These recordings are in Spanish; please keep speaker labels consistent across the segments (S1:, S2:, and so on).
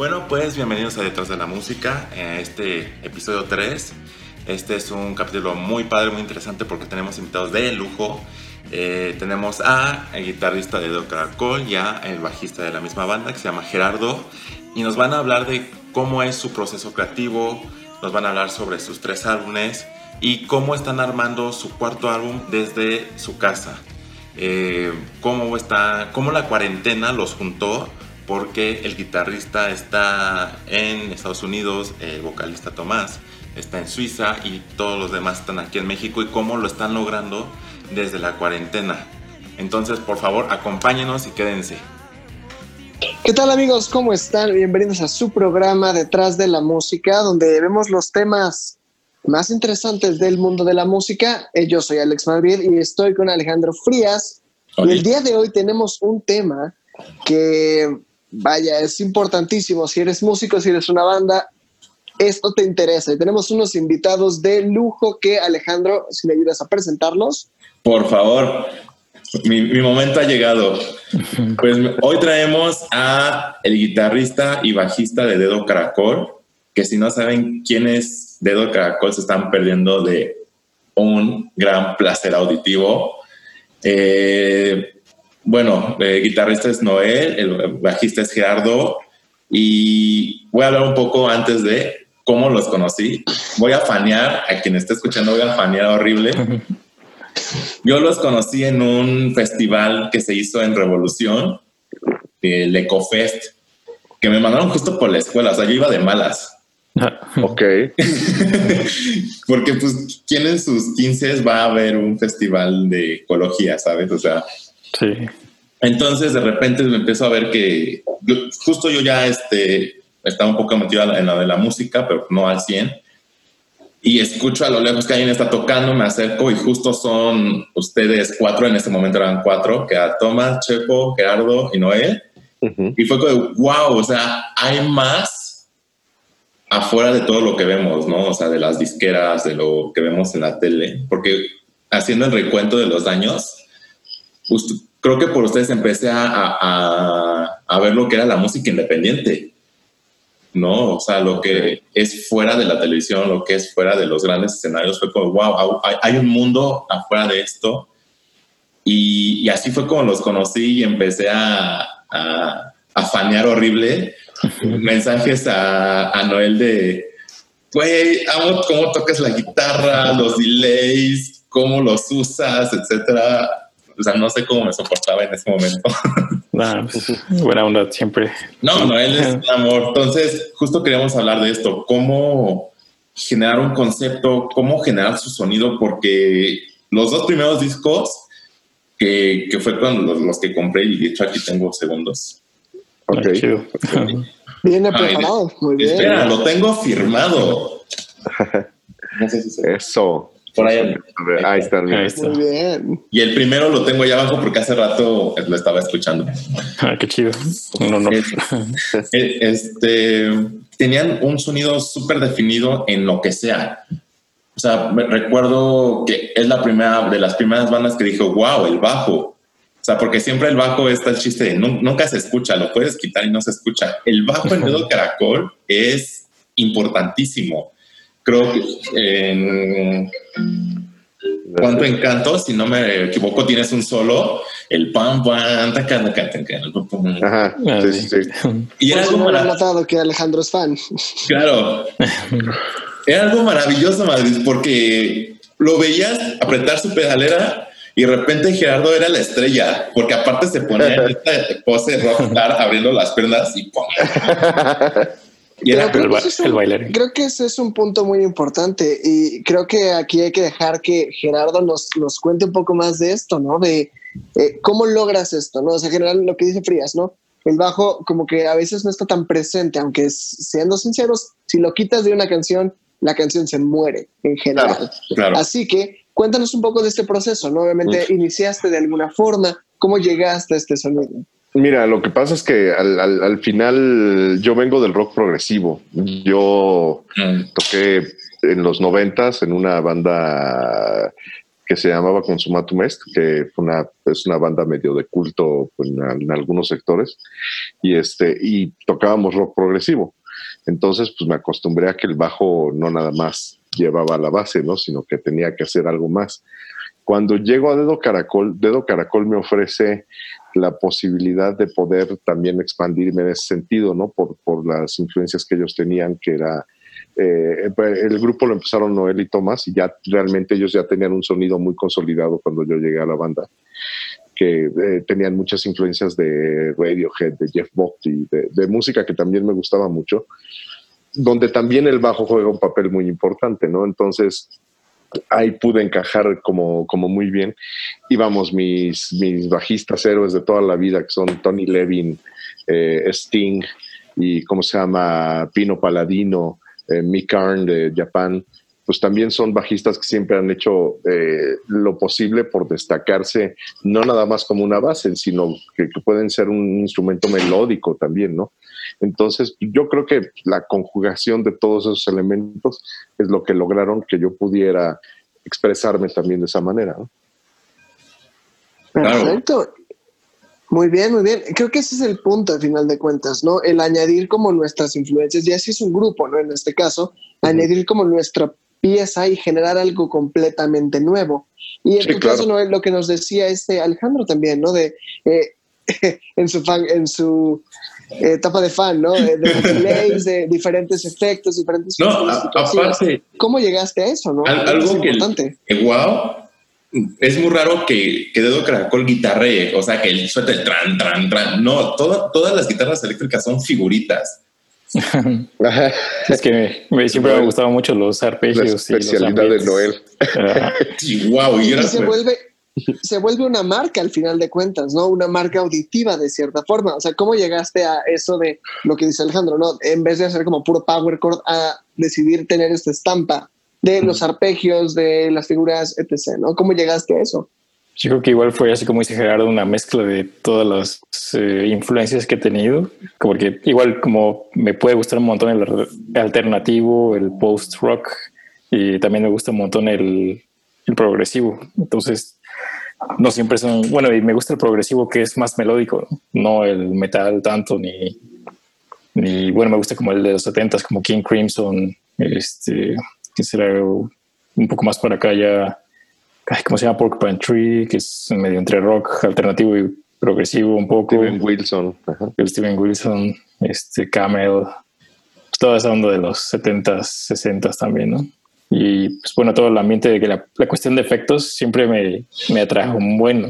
S1: Bueno, pues bienvenidos a Detrás de la Música, en este episodio 3. Este es un capítulo muy padre, muy interesante porque tenemos invitados de lujo. Eh, tenemos a el guitarrista de Do Caracol y a el bajista de la misma banda que se llama Gerardo y nos van a hablar de cómo es su proceso creativo, nos van a hablar sobre sus tres álbumes y cómo están armando su cuarto álbum desde su casa. Eh, cómo, está, cómo la cuarentena los juntó porque el guitarrista está en Estados Unidos, el vocalista Tomás está en Suiza y todos los demás están aquí en México y cómo lo están logrando desde la cuarentena. Entonces, por favor, acompáñenos y quédense.
S2: ¿Qué tal amigos? ¿Cómo están? Bienvenidos a su programa Detrás de la Música, donde vemos los temas más interesantes del mundo de la música. Eh, yo soy Alex Madrid y estoy con Alejandro Frías. Y el día de hoy tenemos un tema que vaya, es importantísimo. Si eres músico, si eres una banda, esto te interesa. Y tenemos unos invitados de lujo que, Alejandro, si me ayudas a presentarlos.
S1: Por favor, mi, momento ha llegado. Pues hoy traemos a el guitarrista y bajista de Dedo Caracol, que si no saben quién es Dedo Caracol, se están perdiendo de un gran placer auditivo. Eh, bueno, el guitarrista es Noel, el bajista es Gerardo y voy a hablar un poco antes de cómo los conocí. Voy a fanear, a quien esté escuchando voy a fanear horrible. Yo los conocí en un festival que se hizo en Revolución, el Ecofest, que me mandaron justo por la escuela, o sea, yo iba de malas.
S3: ok.
S1: Porque pues, ¿quién en sus 15 va a ver un festival de ecología, sabes? O sea,
S3: Sí.
S1: Entonces de repente me empiezo a ver que justo yo ya este, estaba un poco metido en la de la música, pero no al 100. Y escucho a lo lejos que alguien está tocando, me acerco y justo son ustedes cuatro, en este momento eran cuatro, que a Tomás, Chepo, Gerardo y Noé. Y fue como, wow, o sea, hay más afuera de todo lo que vemos, ¿no? O sea, de las disqueras, de lo que vemos en la tele, porque haciendo el recuento de los daños, creo que por ustedes empecé a, ver lo que era la música independiente, ¿no? O sea, lo que es fuera de la televisión, lo que es fuera de los grandes escenarios, fue como, wow, hay, un mundo afuera de esto. Y, así fue como los conocí y empecé a, a, fanear horrible mensajes a, Noel de, güey, amo cómo tocas la guitarra, los delays, cómo los usas, etcétera o sea, no sé cómo me soportaba en ese momento.
S3: Pues, buena onda siempre.
S1: No, no, él es un amor. Entonces, justo queríamos hablar de esto, cómo generar un concepto, cómo generar su sonido, porque los dos primeros discos, que, que fue cuando los, que compré, y de hecho aquí tengo segundos.
S3: Ok.
S2: Viene preparado, muy bien.
S1: Espera, lo tengo firmado.
S3: No sé si se... Eso.
S1: Por ahí.
S3: ahí está, Muy
S2: bien.
S1: Y el primero lo tengo allá abajo porque hace rato lo estaba escuchando.
S3: Ah, qué chido. No, no.
S1: Este, tenían un sonido súper definido en lo que sea. O sea, me recuerdo que es la primera de las primeras bandas que dijo, wow, el bajo. O sea, porque siempre el bajo está el chiste de nunca se escucha, lo puedes quitar y no se escucha. El bajo en dedo caracol es importantísimo creo que en Cuánto encanto, si no me equivoco, tienes un solo, el pam, pam, tacan,
S3: Ajá, sí, sí,
S2: Y era algo maravilloso. que Alejandro es fan.
S1: Claro. Era algo maravilloso, Madrid, porque lo veías apretar su pedalera y de repente Gerardo era la estrella, porque aparte se ponía en esta pose rockstar abriendo las piernas y ¡pum!
S2: creo, que creo que ese es un punto muy importante y creo que aquí hay que dejar que Gerardo nos, nos cuente un poco más de esto, ¿no? De eh, cómo logras esto, ¿no? O sea, general lo que dice Frías, ¿no? El bajo como que a veces no está tan presente, aunque siendo sinceros, si lo quitas de una canción, la canción se muere en general. Así que cuéntanos un poco de este proceso, ¿no? Obviamente iniciaste de alguna forma, ¿cómo llegaste a este sonido?
S3: Mira, lo que pasa es que al, final yo vengo del rock progresivo. Yo mm. toqué en los noventas en una banda que se llamaba Consumatum Est, que una, es una banda medio de culto en, algunos sectores, y, este, y tocábamos rock progresivo. Entonces, pues me acostumbré a que el bajo no nada más llevaba la base, ¿no? sino que tenía que hacer algo más. Cuando llego a Dedo Caracol, Dedo Caracol me ofrece la posibilidad de poder también expandirme en ese sentido, ¿no? Por, por las influencias que ellos tenían, que era eh, el grupo lo empezaron Noel y Tomás y ya realmente ellos ya tenían un sonido muy consolidado cuando yo llegué a la banda, que eh, tenían muchas influencias de Radiohead, de Jeff Buckley, de, de, música que también me gustaba mucho, donde también el bajo juega un papel muy importante, ¿no? Entonces ahí pude encajar como, como muy bien. Y vamos, mis, mis bajistas héroes de toda la vida, que son Tony Levin, eh, Sting y, ¿cómo se llama? Pino Paladino, eh, Mick Arn de Japón, pues también son bajistas que siempre han hecho eh, lo posible por destacarse, no nada más como una base, sino que, pueden ser un instrumento melódico también, ¿no? Entonces, yo creo que la conjugación de todos esos elementos es lo que lograron que yo pudiera expresarme también de esa manera, ¿no?
S2: Perfecto. Muy bien, muy bien. Creo que ese es el punto al final de cuentas, ¿no? El añadir como nuestras influencias, ya si es un grupo, ¿no? En este caso, añadir como nuestra pieza y generar algo completamente nuevo. Y en tu caso, ¿no? Lo que nos decía este Alejandro también, ¿no? De eh, en su fan, en su etapa de fan, ¿no? De, delays, de diferentes efectos, diferentes.
S1: No, aparte.
S2: ¿Cómo llegaste a eso, no?
S1: algo que, que, wow, es muy raro que, que Dedo Caracol guitarre, o sea, que él suelte el tran, tran, tran. No, todas las guitarras eléctricas son figuritas.
S4: Es que me, siempre me gustado mucho los arpegios. La
S3: especialidad de Noel.
S1: y wow, y,
S2: se vuelve se vuelve una marca al final de cuentas, ¿no? Una marca auditiva de cierta forma. O sea, ¿cómo llegaste a eso de lo que dice Alejandro, ¿no? En vez de hacer como puro power chord, a decidir tener esta estampa de los arpegios, de las figuras, etc., ¿no? ¿Cómo llegaste a eso?
S4: Yo creo que igual fue así como dice Gerardo, una mezcla de todas las eh, influencias que he tenido, porque igual como me puede gustar un montón el alternativo, el post-rock, y también me gusta un montón el, el progresivo. Entonces, no siempre son, bueno, y me gusta el progresivo que es más melódico, no el metal tanto, ni, ni bueno, me gusta como el de los 70 como King Crimson, este, que será un poco más para acá ya, ¿cómo se llama? Porcupine Tree, que es medio entre rock alternativo y progresivo un poco.
S3: Steven Wilson.
S4: Steven Wilson, este, Camel, toda esa onda de los 70s, 60s también, ¿no? Y pues bueno, todo el ambiente de que la, cuestión de efectos siempre me, me atrajo bueno.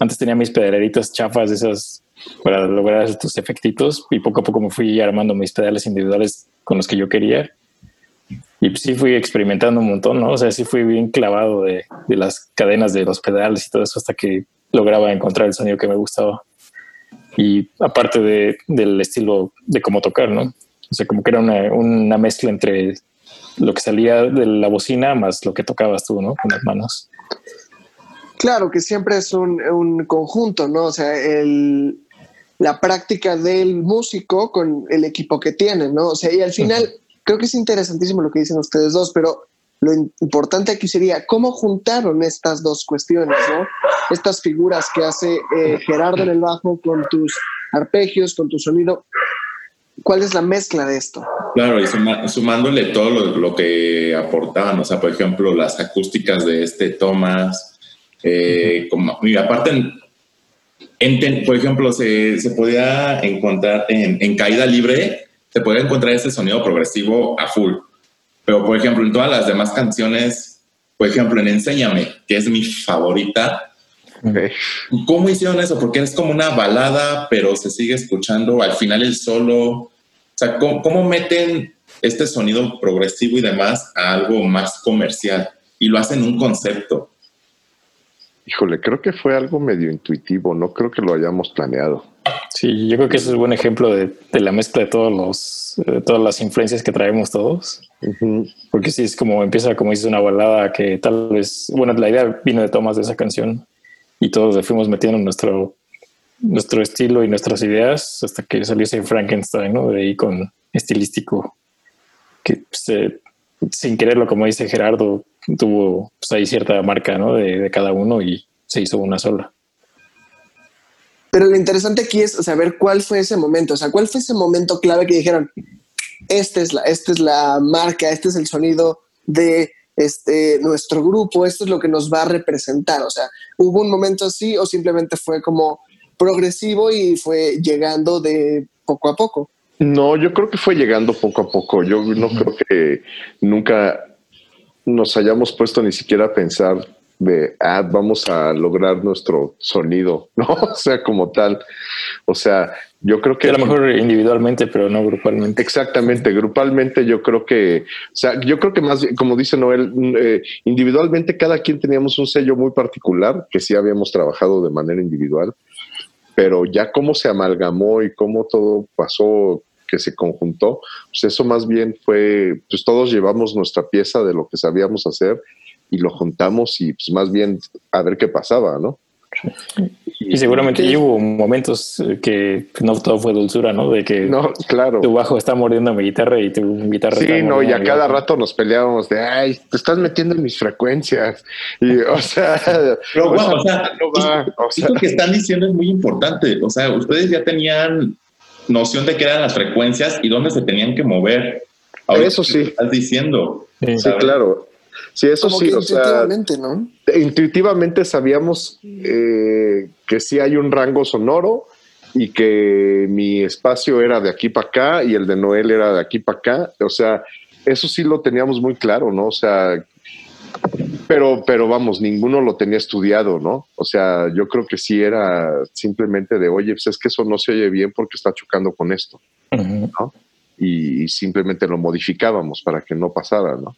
S4: Antes tenía mis pedaleritas chafas esas para lograr estos efectitos y poco a poco me fui armando mis pedales individuales con los que yo quería. Y pues sí fui experimentando un montón, ¿no? O sea, sí fui bien clavado de, de las cadenas de los pedales y todo eso hasta que lograba encontrar el sonido que me gustaba. Y aparte de, del estilo de cómo tocar, ¿no? O sea, como que era una, una mezcla entre lo que salía de la bocina más lo que tocabas tú, ¿no? Con las manos.
S2: Claro, que siempre es un, conjunto, ¿no? O sea, el, la práctica del músico con el equipo que tiene, ¿no? O sea, y al final creo que es interesantísimo lo que dicen ustedes dos, pero lo importante aquí sería cómo juntaron estas dos cuestiones, ¿no? Estas figuras que hace eh, Gerardo en el bajo con tus arpegios, con tu sonido, ¿Cuál es la mezcla de esto?
S1: Claro, y sumándole todo lo, que aportaban, o sea, por ejemplo, las acústicas de este Thomas, eh, como, y aparte, por ejemplo, se, se, podía encontrar en, caída libre, se podía encontrar ese sonido progresivo a full. Pero, por ejemplo, en todas las demás canciones, por ejemplo, en Enséñame, que es mi favorita, ¿Cómo hicieron eso? Porque es como una balada, pero se sigue escuchando al final el solo. O sea, ¿cómo, meten este sonido progresivo y demás a algo más comercial? Y lo hacen un concepto.
S3: Híjole, creo que fue algo medio intuitivo, no creo que lo hayamos planeado.
S4: Sí, yo creo que eso es un buen ejemplo de, la mezcla de todos los, todas las influencias que traemos todos. Porque sí, es como empieza, como dices, una balada que tal vez, bueno, la idea vino de Tomás de esa canción y todos le fuimos metiendo nuestro, nuestro estilo y nuestras ideas hasta que salió ese Frankenstein, ¿no? De ahí con estilístico, que pues, eh, sin quererlo, como dice Gerardo, tuvo pues, ahí cierta marca, ¿no? De, de cada uno y se hizo una sola.
S2: Pero lo interesante aquí es saber cuál fue ese momento, o sea, cuál fue ese momento clave que dijeron, esta es la, esta es la marca, este es el sonido de este, nuestro grupo, esto es lo que nos va a representar. O sea, ¿hubo un momento así o simplemente fue como progresivo y fue llegando de poco a poco?
S3: No, yo creo que fue llegando poco a poco. Yo no creo que nunca nos hayamos puesto ni siquiera a pensar de, ah, vamos a lograr nuestro sonido, ¿no? O sea, como tal. O sea, yo creo que...
S4: A lo mejor individualmente, pero no grupalmente.
S3: Exactamente, grupalmente yo creo que, o sea, yo creo que más, como dice Noel, eh, individualmente cada quien teníamos un sello muy particular, que sí habíamos trabajado de manera individual, pero ya cómo se amalgamó y cómo todo pasó que se conjuntó, pues eso más bien fue, pues todos llevamos nuestra pieza de lo que sabíamos hacer y lo juntamos y pues más bien a ver qué pasaba, ¿no?
S4: Y seguramente hubo momentos que no todo fue dulzura, ¿no? De que
S3: no, claro.
S4: tu bajo está mordiendo mi guitarra y tu guitarra
S3: sí, no, y a cada rato nos peleábamos de, ay, te estás metiendo en mis frecuencias. Y, o sea,
S1: pero o sea, o sea, que están diciendo es muy importante. O sea, ustedes ya tenían noción de qué eran las frecuencias y dónde se tenían que mover.
S3: Eso sí.
S1: Estás diciendo.
S3: Sí, claro. Sí, eso sí, o intuitivamente, ¿no? Intuitivamente sabíamos eh, que sí hay un rango sonoro y que mi espacio era de aquí para acá y el de Noel era de aquí para acá. O sea, eso sí lo teníamos muy claro, ¿no? O sea, pero, pero vamos, ninguno lo tenía estudiado, ¿no? O sea, yo creo que sí era simplemente de, oye, pues es que eso no se oye bien porque está chocando con esto, ¿no? y simplemente lo modificábamos para que no pasara, ¿no?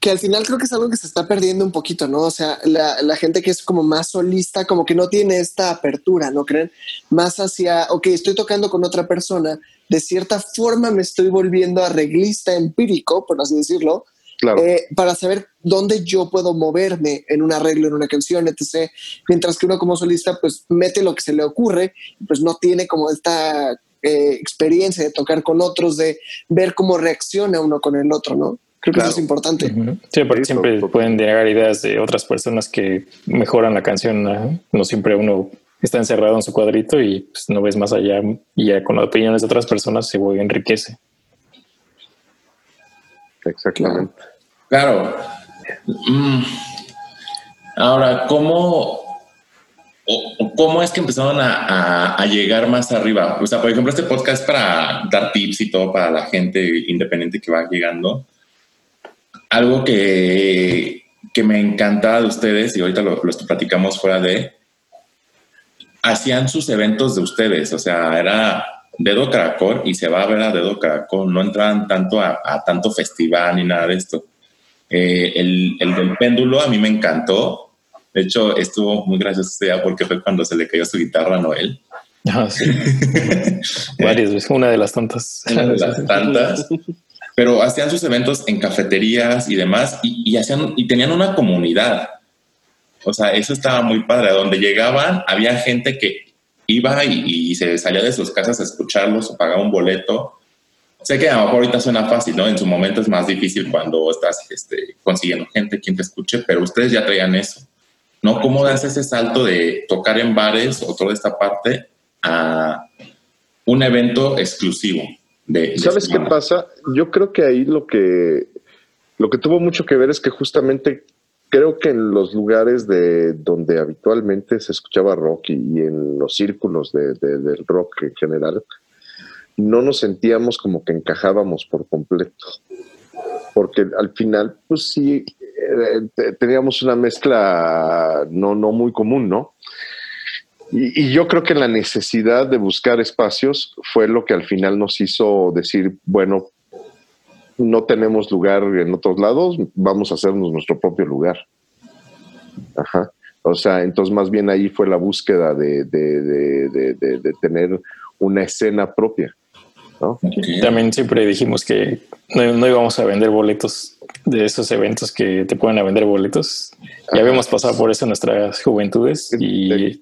S2: Que al final creo que es algo que se está perdiendo un poquito, ¿no? O sea, la, gente que es como más solista, como que no tiene esta apertura, ¿no creen? Más hacia, ok, estoy tocando con otra persona, de cierta forma me estoy volviendo arreglista empírico, por así decirlo, eh, para saber dónde yo puedo moverme en un arreglo, en una canción, etc. Mientras que uno como solista, pues mete lo que se le ocurre, pues no tiene como esta eh, experiencia de tocar con otros, de ver cómo reacciona uno con el otro, ¿no? Creo que eso es importante.
S4: Sí, porque siempre pueden llegar ideas de otras personas que mejoran la canción. ¿no? siempre uno está encerrado en su cuadrito y pues, no ves más allá y ya con las opiniones de otras personas se enriquece.
S3: Exactamente.
S1: Claro. Mm. Ahora, ¿cómo, ¿cómo es que empezaron a, a, llegar más arriba? O sea, por ejemplo, este podcast para dar tips y todo para la gente independiente que va llegando algo que, que me encantaba de ustedes, y ahorita lo, platicamos fuera de, hacían sus eventos de ustedes, o sea, era Dedo Caracol y se va a ver a Dedo Caracol, no entraban tanto a, tanto festival ni nada de esto. Eh, el, el, del péndulo a mí me encantó, de hecho estuvo muy gracioso ese día porque fue cuando se le cayó su guitarra a Noel.
S4: Ah, sí. Varias veces, una de las tantas.
S1: Una de las tantas pero hacían sus eventos en cafeterías y demás y, hacían, y tenían una comunidad. O sea, eso estaba muy padre. Donde llegaban, había gente que iba y, se salía de sus casas a escucharlos o pagaba un boleto. Sé que a lo mejor ahorita suena fácil, ¿no? En su momento es más difícil cuando estás este, consiguiendo gente quien te escuche, pero ustedes ya traían eso, ¿no? ¿Cómo das ese salto de tocar en bares o toda esta parte a un evento exclusivo?
S3: ¿Sabes qué pasa? Yo creo que ahí lo que, lo que tuvo mucho que ver es que justamente creo que en los lugares de donde habitualmente se escuchaba rock y, en los círculos de, del rock en general, no nos sentíamos como que encajábamos por completo. Porque al final, pues sí, eh, teníamos una mezcla no, no muy común, ¿no? Y, yo creo que la necesidad de buscar espacios fue lo que al final nos hizo decir, bueno, no tenemos lugar en otros lados, vamos a hacernos nuestro propio lugar. Ajá. O sea, entonces más bien ahí fue la búsqueda de, de, tener una escena propia. ¿no?
S4: También siempre dijimos que no, íbamos a vender boletos de esos eventos que te pueden a vender boletos. Ya habíamos pasado por eso en nuestras juventudes y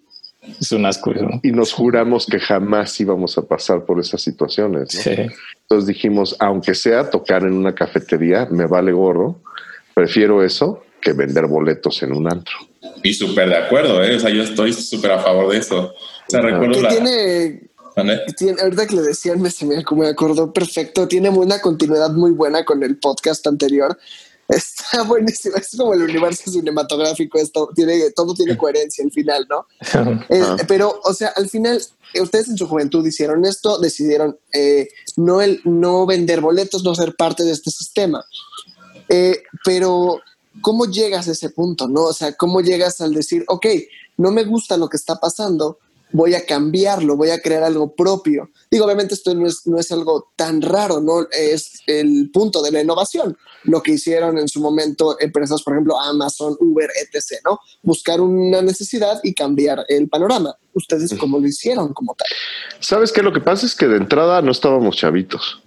S4: es un asco.
S3: Y nos juramos que jamás íbamos a pasar por esas situaciones. Entonces dijimos, aunque sea tocar en una cafetería, me vale gorro, Prefiero eso que vender boletos en un antro.
S1: Y súper de acuerdo, ¿eh? O sea, yo estoy súper a favor de eso. O sea, recuerdo la...
S2: Tiene, tiene, ahorita que le decían, me, me acordó perfecto, tiene una continuidad muy buena con el podcast anterior. Está buenísimo, es como el universo cinematográfico, esto tiene, todo tiene coherencia al final, ¿no? Eh, pero, o sea, al final, eh, ustedes en su juventud hicieron esto, decidieron eh, no, el, no vender boletos, no ser parte de este sistema. pero, ¿cómo llegas a ese punto, no? O sea, ¿cómo llegas al decir, ok, no me gusta lo que está pasando, voy a cambiarlo, voy a crear algo propio. Digo, obviamente esto no es, no es algo tan raro, ¿no? Es el punto de la innovación, lo que hicieron en su momento empresas, por ejemplo, Amazon, Uber, etc., ¿no? Buscar una necesidad y cambiar el panorama. ¿Ustedes cómo lo hicieron como tal?
S3: ¿Sabes qué? Lo que pasa es que de entrada no estábamos chavitos.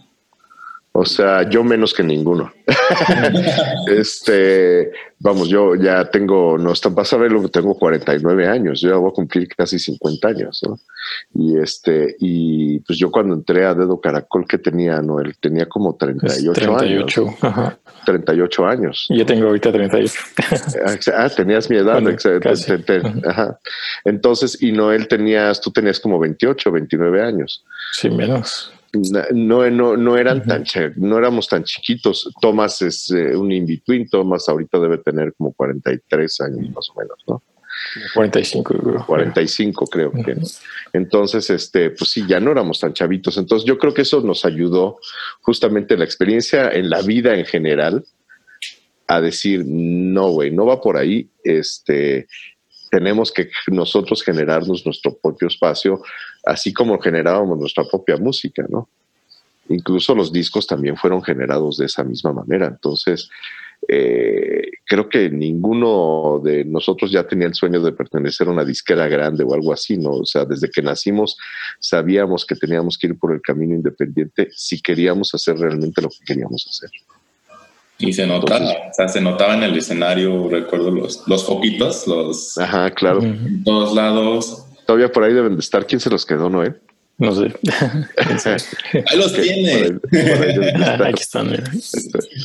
S3: O sea, yo menos que ninguno. este, vamos, yo ya tengo, no está, vas a ver lo que tengo 49 años, yo ya voy a cumplir casi 50 años, ¿no? Y este, y pues yo cuando entré a Dedo Caracol, que tenía Noel, tenía como 38, 38 años. Ajá. 38 años.
S4: Yo tengo ahorita 38.
S3: ah, tenías mi edad. Ajá. Entonces, y Noel tenías, tú tenías como 28, 29 años.
S4: Sí, menos
S3: no, no, no eran tan, no éramos tan chiquitos. Tomás es eh, un in-between. Tomás ahorita debe tener como 43 años más o menos, ¿no?
S4: 45, creo.
S3: 45 creo que. Entonces, este, pues sí, ya no éramos tan chavitos. Entonces, yo creo que eso nos ayudó justamente la experiencia en la vida en general a decir, no, güey, no va por ahí. Este, tenemos que nosotros generarnos nuestro propio espacio, así como generábamos nuestra propia música, ¿no? Incluso los discos también fueron generados de esa misma manera. Entonces, eh, creo que ninguno de nosotros ya tenía el sueño de pertenecer a una disquera grande o algo así, ¿no? O sea, desde que nacimos sabíamos que teníamos que ir por el camino independiente si queríamos hacer realmente lo que queríamos hacer.
S1: Y se notaba, o sea, se notaba en el escenario, recuerdo los, los foquitos, los...
S3: Ajá, claro.
S1: En todos lados.
S3: Todavía por ahí deben de estar. ¿Quién se los quedó, no?
S4: No sé.
S1: ahí los tiene.
S4: Aquí están.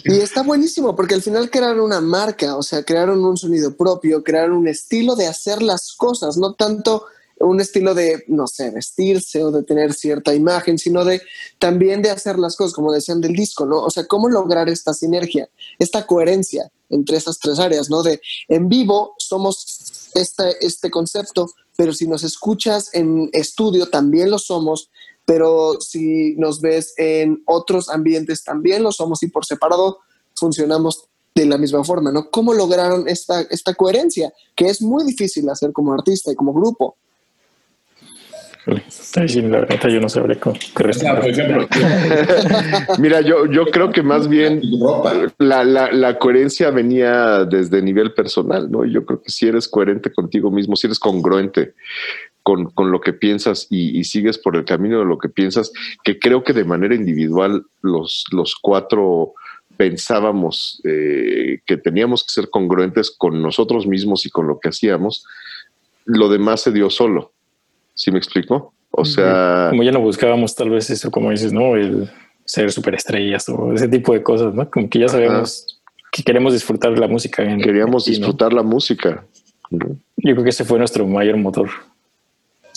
S2: Y está buenísimo porque al final crearon una marca, o sea, crearon un sonido propio, crearon un estilo de hacer las cosas, no tanto un estilo de, no sé, vestirse o de tener cierta imagen, sino de también de hacer las cosas, como decían del disco, ¿no? O sea, cómo lograr esta sinergia, esta coherencia entre esas tres áreas, ¿no? De en vivo somos este, este concepto, pero si nos escuchas en estudio también lo somos, pero si nos ves en otros ambientes también lo somos y por separado funcionamos de la misma forma, ¿no? ¿Cómo lograron esta, esta coherencia? Que es muy difícil hacer como artista y como grupo.
S4: La yo no sabré cómo.
S3: Mira, yo, yo creo que más bien la, la, coherencia venía desde nivel personal, ¿no? Yo creo que si eres coherente contigo mismo, si eres congruente con, con lo que piensas y, sigues por el camino de lo que piensas, que creo que de manera individual los, los cuatro pensábamos eh, que teníamos que ser congruentes con nosotros mismos y con lo que hacíamos, lo demás se dio solo. ¿Sí me explico? O sea...
S4: Como ya no buscábamos tal vez eso, como dices, ¿no? El ser superestrellas o ese tipo de cosas, ¿no? Como que ya sabemos que queremos disfrutar la música.
S3: Queríamos disfrutar la música.
S4: Yo creo que ese fue nuestro mayor motor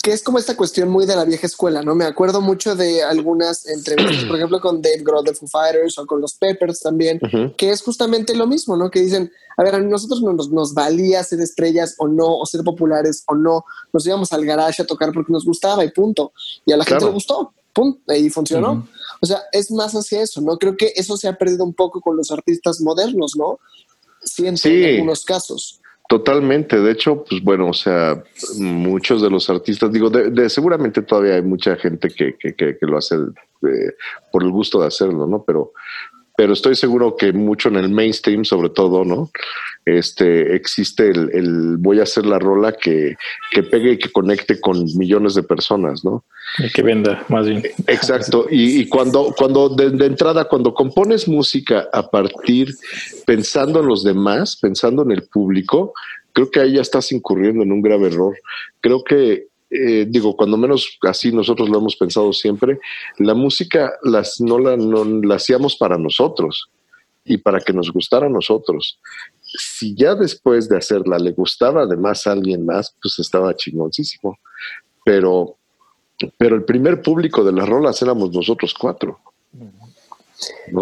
S2: que es como esta cuestión muy de la vieja escuela, ¿no? Me acuerdo mucho de algunas entrevistas, por ejemplo, con Dave Grohl de Foo Fighters o con los Peppers también, que es justamente lo mismo, ¿no? Que dicen, a ver, a nosotros no nos, nos, valía ser estrellas o no, o ser populares o no, nos íbamos al garage a tocar porque nos gustaba y punto. Y a la gente le gustó, punto, y funcionó. O sea, es más hacia eso, ¿no? Creo que eso se ha perdido un poco con los artistas modernos, ¿no? Siento sí. en algunos casos.
S3: Totalmente. De hecho, pues bueno, o sea, muchos de los artistas, digo, de, seguramente todavía hay mucha gente que, que, que, lo hace por el gusto de hacerlo, ¿no? Pero, pero estoy seguro que mucho en el mainstream, sobre todo, ¿no? Este, existe el, voy a hacer la rola que, que, pegue y que conecte con millones de personas, ¿no?
S4: Y que venda, más bien.
S3: Exacto. Y, cuando, cuando de, entrada, cuando compones música a partir, pensando en los demás, pensando en el público, creo que ahí ya estás incurriendo en un grave error. Creo que eh, digo, cuando menos así nosotros lo hemos pensado siempre, la música las, no, la, no la hacíamos para nosotros. y para que nos gustara a nosotros. Si ya después de hacerla le gustaba además a alguien más, pues estaba chingoncísimo. Pero, pero el primer público de las rolas éramos nosotros cuatro.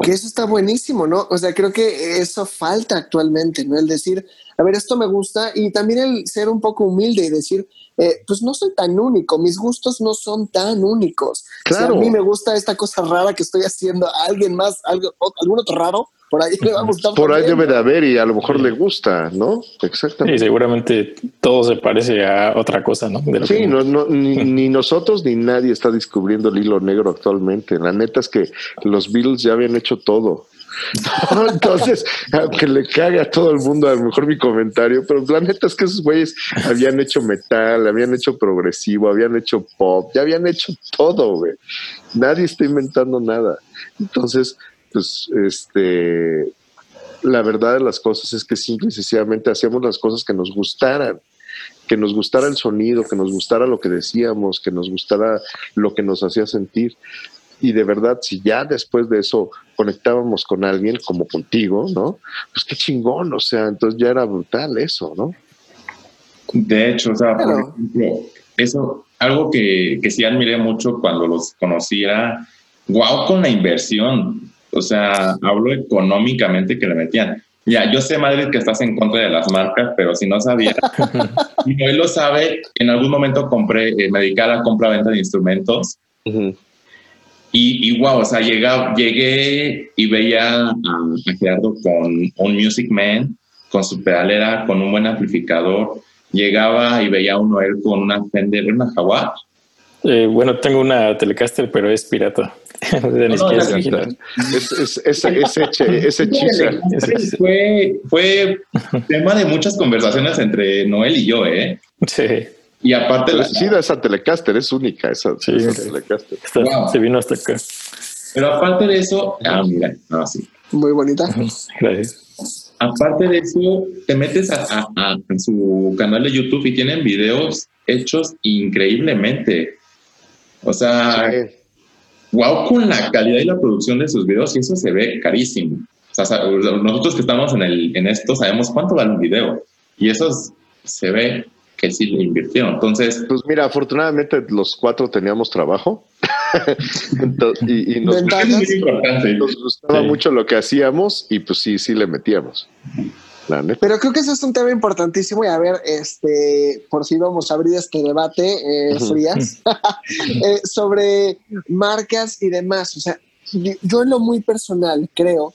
S2: Que eso está buenísimo, ¿no? O sea, creo que eso falta actualmente, ¿no? El decir, a ver, esto me gusta y también el ser un poco humilde y decir, eh, pues no soy tan único, mis gustos no son tan únicos. Claro. a mí me gusta esta cosa rara que estoy haciendo, a alguien más, algo, algún otro raro, por ahí le va a gustar.
S3: Por ahí debe de haber y a lo mejor le gusta, ¿no?
S4: Exactamente. Y seguramente todo se parece a otra cosa, ¿no?
S3: sí, no, no, ni, ni, nosotros ni nadie está descubriendo el hilo negro actualmente. La neta es que los Beatles ya habían hecho todo. Entonces, aunque le cague a todo el mundo, a lo mejor mi comentario, pero la neta es que esos güeyes habían hecho metal, habían hecho progresivo, habían hecho pop, ya habían hecho todo, güey. Nadie está inventando nada. Entonces, pues, este, la verdad de las cosas es que simple y sencillamente hacíamos las cosas que nos gustaran que nos gustara el sonido, que nos gustara lo que decíamos, que nos gustara lo que nos hacía sentir y de verdad, si ya después de eso conectábamos con alguien como contigo, ¿no? Pues qué chingón, o sea, entonces ya era brutal eso, ¿no?
S1: De hecho, o sea, por ejemplo, eso, algo que, que sí admiré mucho cuando los conocí era, wow, con la inversión, o sea, hablo económicamente que le metían. Ya, yo sé, Madrid, que estás en contra de las marcas, pero si no sabía, y él lo sabe, en algún momento compré, eh, me dediqué a la compra-venta de instrumentos. Y, wow, o sea, llegué y veía a, Gerardo con un Music Man, con su pedalera, con un buen amplificador. Llegaba y veía a uno él con una Fender, una Jaguar.
S4: Eh, bueno, tengo una Telecaster, pero es pirata.
S1: Ese Fue, fue tema de muchas conversaciones entre Noel y yo, ¿eh?
S4: Sí.
S1: Y aparte...
S3: la, sí, esa Telecaster es única, esa, Telecaster.
S4: Se vino hasta acá.
S1: Pero aparte de eso... Ah, mira, no, sí.
S2: Muy bonita.
S4: Gracias.
S1: Aparte de eso, te metes a, a, su canal de YouTube y tienen videos hechos increíblemente. O sea, wow con la calidad y la producción de sus videos y eso se ve carísimo. O sea, nosotros que estamos en, el, en esto sabemos cuánto vale un video y eso se ve que sí le invirtieron. Entonces,
S3: pues mira, afortunadamente los cuatro teníamos trabajo y, nos, gustaba mucho lo que hacíamos y pues sí, sí le metíamos.
S2: Pero creo que ese es un tema importantísimo y a ver, este, por si vamos a abrir este debate, eh, Frías, eh, sobre marcas y demás. O sea, yo en lo muy personal creo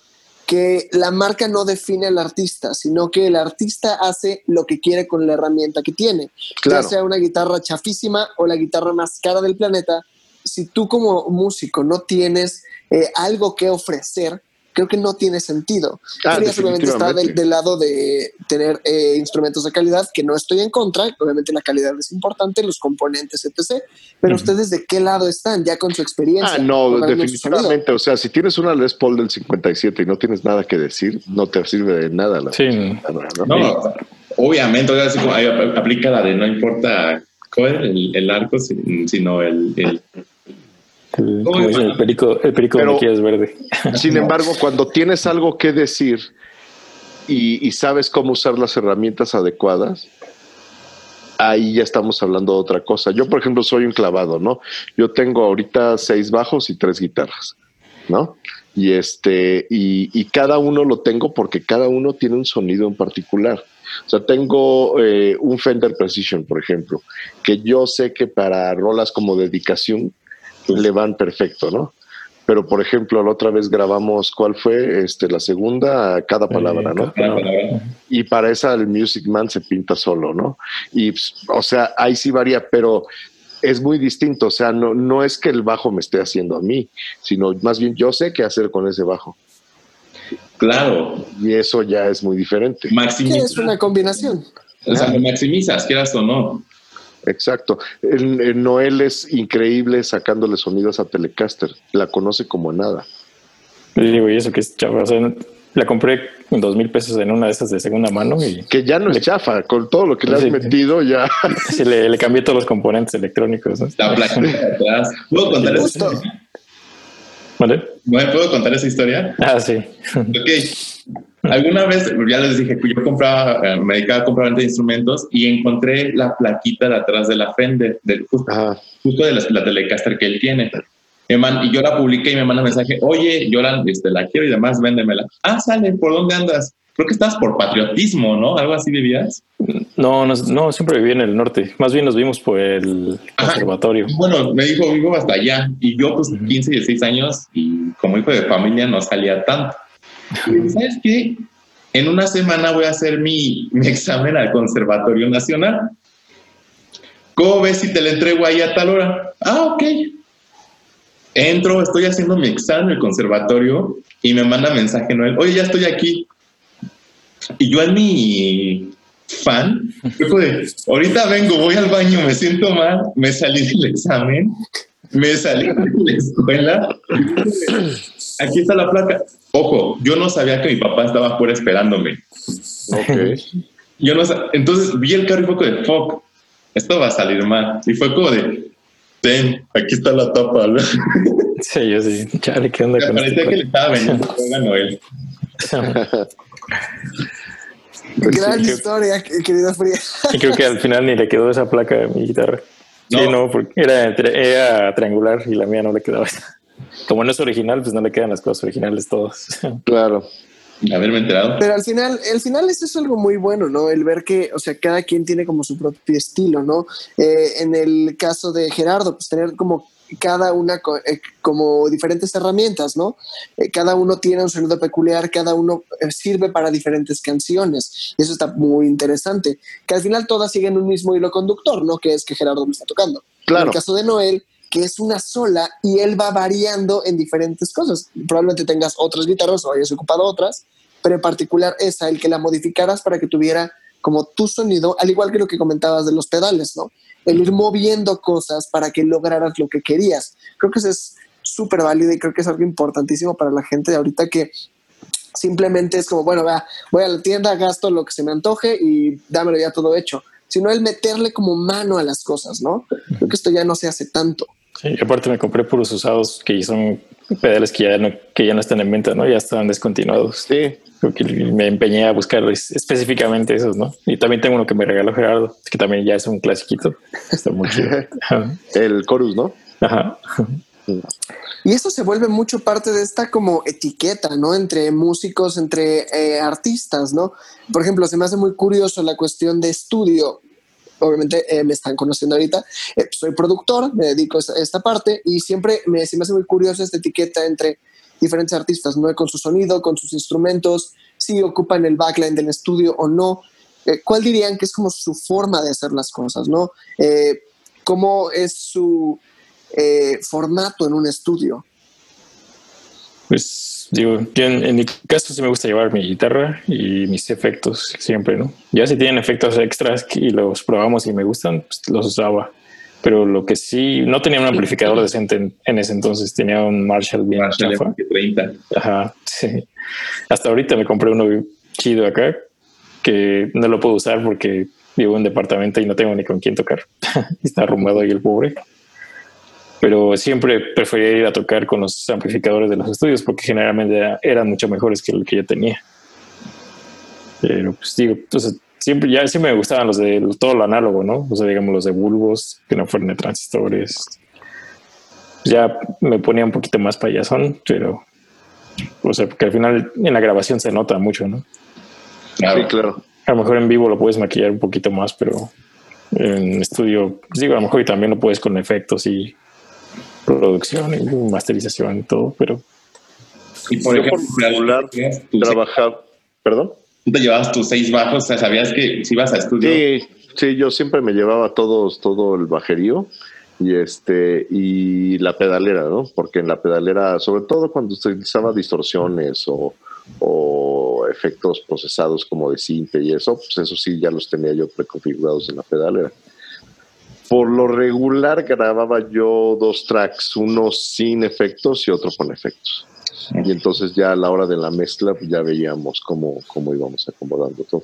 S2: que la marca no define al artista, sino que el artista hace lo que quiere con la herramienta que tiene. Ya sea una guitarra chafísima o la guitarra más cara del planeta, si tú como músico no tienes eh, algo que ofrecer, creo que no tiene sentido. Ah, obviamente está del, lado de tener eh, instrumentos de calidad, que no estoy en contra, obviamente la calidad es importante, los componentes, etc. Pero ustedes de qué lado están, ya con su experiencia.
S3: Ah, no, definitivamente. O sea, si tienes una Les Paul del 57 y no tienes nada que decir, no te sirve de nada. La
S4: sí.
S1: ¿no? obviamente, aplica la de no importa el, el arco, sino el
S4: el, perico, el perico quieres verde.
S3: Sin embargo, cuando tienes algo que decir y, sabes cómo usar las herramientas adecuadas, ahí ya estamos hablando de otra cosa. Yo, por ejemplo, soy un clavado, ¿no? Yo tengo ahorita seis bajos y tres guitarras, ¿no? Y este, y, cada uno lo tengo porque cada uno tiene un sonido en particular. O sea, tengo eh, un Fender Precision, por ejemplo, que yo sé que para rolas como dedicación le van perfecto, ¿no? Pero, por ejemplo, la otra vez grabamos, ¿cuál fue? Este, la segunda, cada palabra, ¿no? Y para esa el Music Man se pinta solo, ¿no? Y, pues, o sea, ahí sí varía, pero es muy distinto. O sea, no, no es que el bajo me esté haciendo a mí, sino más bien yo sé qué hacer con ese bajo.
S1: Claro.
S3: Y eso ya es muy diferente.
S2: es una combinación.
S1: O sea, lo maximizas, quieras o no.
S3: Exacto. El, Noel es increíble sacándole sonidos a Telecaster. La conoce como nada.
S4: digo, y eso que es chafa. la compré en dos mil pesos en una de esas de segunda mano y
S3: que ya no es chafa. Con todo lo que le has metido, ya.
S4: Sí, le, cambié todos los componentes electrónicos.
S1: La placa atrás. ¿Puedo contar ¿Vale? ¿Puedo contar esa historia?
S4: Ah, sí.
S1: Ok. Alguna vez, ya les dije que yo compraba, eh, me dedicaba a comprar de instrumentos y encontré la plaquita de atrás de la Fender, del, justo, de la, la, Telecaster que él tiene. Y yo la publiqué y me manda mensaje, oye, yo la, este, la quiero y demás, véndemela. Ah, sale, ¿por dónde andas? Creo que estás por patriotismo, ¿no? Algo así vivías.
S4: No, no, no, siempre viví en el norte. Más bien nos vimos por el conservatorio.
S1: Bueno, me dijo, vivo hasta allá. Y yo, pues, 15 y 16 años y como hijo de familia no salía tanto. Y ¿sabes qué? En una semana voy a hacer mi, mi examen al Conservatorio Nacional. ¿Cómo ves si te la entrego ahí a tal hora? Ah, ok. Entro, estoy haciendo mi examen en el conservatorio y me manda mensaje Noel, oye, ya estoy aquí. Y yo en mi fan, de, ahorita vengo, voy al baño, me siento mal, me salí del examen, me salí de la escuela. Aquí está la placa. Ojo, yo no sabía que mi papá estaba afuera esperándome. Ok. Yo no Entonces vi el carro y fue como de, fuck, esto va a salir mal. Y fue como de, ten, aquí está la tapa.
S4: Sí, yo sí. Chale, ¿qué onda
S1: Me parecía que le estaba vendiendo a Noel.
S2: Pues Gran historia, querido Fría.
S4: Y creo que al final ni le quedó esa placa de mi guitarra. No. Sí, no, porque era, era triangular y la mía no le quedaba. Como no es original, pues no le quedan las cosas originales todos.
S3: Claro.
S1: Haberme enterado.
S2: Pero al final, al final esto es algo muy bueno, ¿no? El ver que, o sea, cada quien tiene como su propio estilo, ¿no? Eh, en el caso de Gerardo, pues tener como cada una eh, como diferentes herramientas, ¿no? Eh, cada uno tiene un sonido peculiar, cada uno sirve para diferentes canciones. Y eso está muy interesante. Que al final todas siguen un mismo hilo conductor, ¿no? Que es que Gerardo me está tocando.
S3: Claro.
S2: En el caso de Noel, que es una sola y él va variando en diferentes cosas. Probablemente tengas otras guitarras o hayas ocupado otras, pero en particular esa, el que la modificaras para que tuviera como tu sonido, al igual que lo que comentabas de los pedales, ¿no? El ir moviendo cosas para que lograras lo que querías. Creo que eso es súper válido y creo que es algo importantísimo para la gente de ahorita que simplemente es como, bueno, va, voy a la tienda, gasto lo que se me antoje y dámelo ya todo hecho. Sino el meterle como mano a las cosas, ¿no? Creo que esto ya no se hace tanto.
S4: Sí, aparte me compré puros usados que son pedales que ya no, que ya no están en venta, ¿no? Ya están descontinuados.
S3: Sí.
S4: Creo que me empeñé a buscar específicamente esos, ¿no? Y también tengo uno que me regaló Gerardo, que también ya es un clasiquito. Está muy chido.
S3: El chorus, ¿no?
S4: Ajá.
S2: Y eso se vuelve mucho parte de esta como etiqueta, ¿no? Entre músicos, entre eh, artistas, ¿no? Por ejemplo, se me hace muy curioso la cuestión de estudio obviamente eh, me están conociendo ahorita, eh, soy productor, me dedico a esta, parte y siempre me, me hace muy curioso esta etiqueta entre diferentes artistas, ¿no? Con su sonido, con sus instrumentos, si ocupan el backline del estudio o no. Eh, ¿Cuál dirían que es como su forma de hacer las cosas, ¿no? ¿Cómo es su formato en un estudio?
S4: Pues digo, en, mi caso sí me gusta llevar mi guitarra y mis efectos siempre, ¿no? Ya si tienen efectos extras y los probamos y me gustan, pues los usaba. Pero lo que sí, no tenía un amplificador decente en, ese entonces, tenía un Marshall bien
S1: Marshall 30.
S4: Ajá, sí. Hasta ahorita me compré uno chido acá que no lo puedo usar porque vivo en un departamento y no tengo ni con quién tocar. Está arrumbado ahí el pobre pero siempre prefería ir a tocar con los amplificadores de los estudios porque generalmente eran mucho mejores que el que yo tenía. Pero pues digo, entonces siempre ya siempre me gustaban los de todo lo análogo, ¿no? O sea, digamos los de bulbos que no fueron de transistores. Ya me ponía un poquito más payasón, pero o sea, porque al final en la grabación se nota mucho, ¿no?
S3: Claro, claro.
S4: A lo mejor en vivo lo puedes maquillar un poquito más, pero en estudio, pues digo, a lo mejor también lo puedes con efectos y producción y masterización y todo, pero...
S1: Y por ejemplo,
S3: regular, trabajar, perdón.
S1: Tú te llevabas tus seis bajos, o sea, sabías que si ibas a estudio.
S3: Sí, sí, yo siempre me llevaba todos, todo el bajerío y este y la pedalera, ¿no? Porque en la pedalera, sobre todo cuando se utilizaba distorsiones o, o efectos procesados como de cinte y eso, pues eso sí ya los tenía yo preconfigurados en la pedalera por lo regular grababa yo dos tracks, uno sin efectos y otro con efectos. Y entonces ya a la hora de la mezcla pues ya veíamos cómo, cómo íbamos acomodando todo.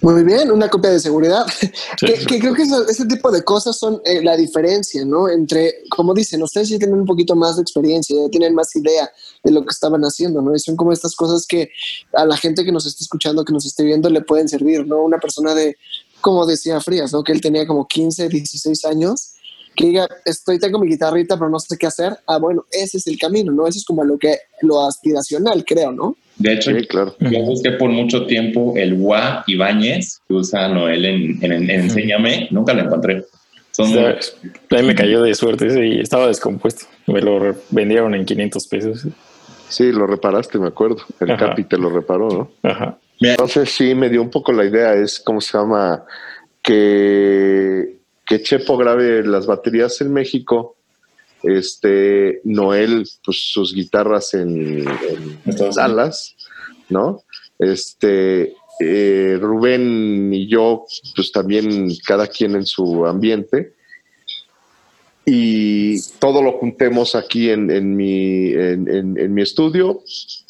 S2: Muy bien, una copia de seguridad. que, creo que ese tipo de cosas son eh, la diferencia, ¿no? Entre, como dicen, ustedes ya tienen un poquito más de experiencia, ya tienen más idea de lo que estaban haciendo, ¿no? Y son como estas cosas que a la gente que nos esté escuchando, que nos esté viendo, le pueden servir, ¿no? Una persona de, como decía Frías, ¿no? Que él tenía como 15, 16 años, que diga, estoy, tengo mi guitarrita, pero no sé qué hacer. Ah, bueno, ese es el camino, ¿no? Eso es como lo que, lo aspiracional, creo, ¿no?
S1: De hecho, claro. yo busqué por mucho tiempo el Gua Ibáñez que usa Noel en, en, Enséñame, nunca lo encontré.
S4: Son... ahí me cayó de suerte y estaba descompuesto. Me lo vendieron en 500 pesos.
S3: Sí, lo reparaste, me acuerdo. El Capi te lo reparó, ¿no? Ajá. Entonces sí, me dio un poco la idea, es cómo se llama, que, que Chepo grabe las baterías en México este Noel, pues sus guitarras en, Dallas, ¿no? Este eh, Rubén y yo, pues también cada quien en su ambiente. Y todo lo juntemos aquí en, mi, en, mi estudio,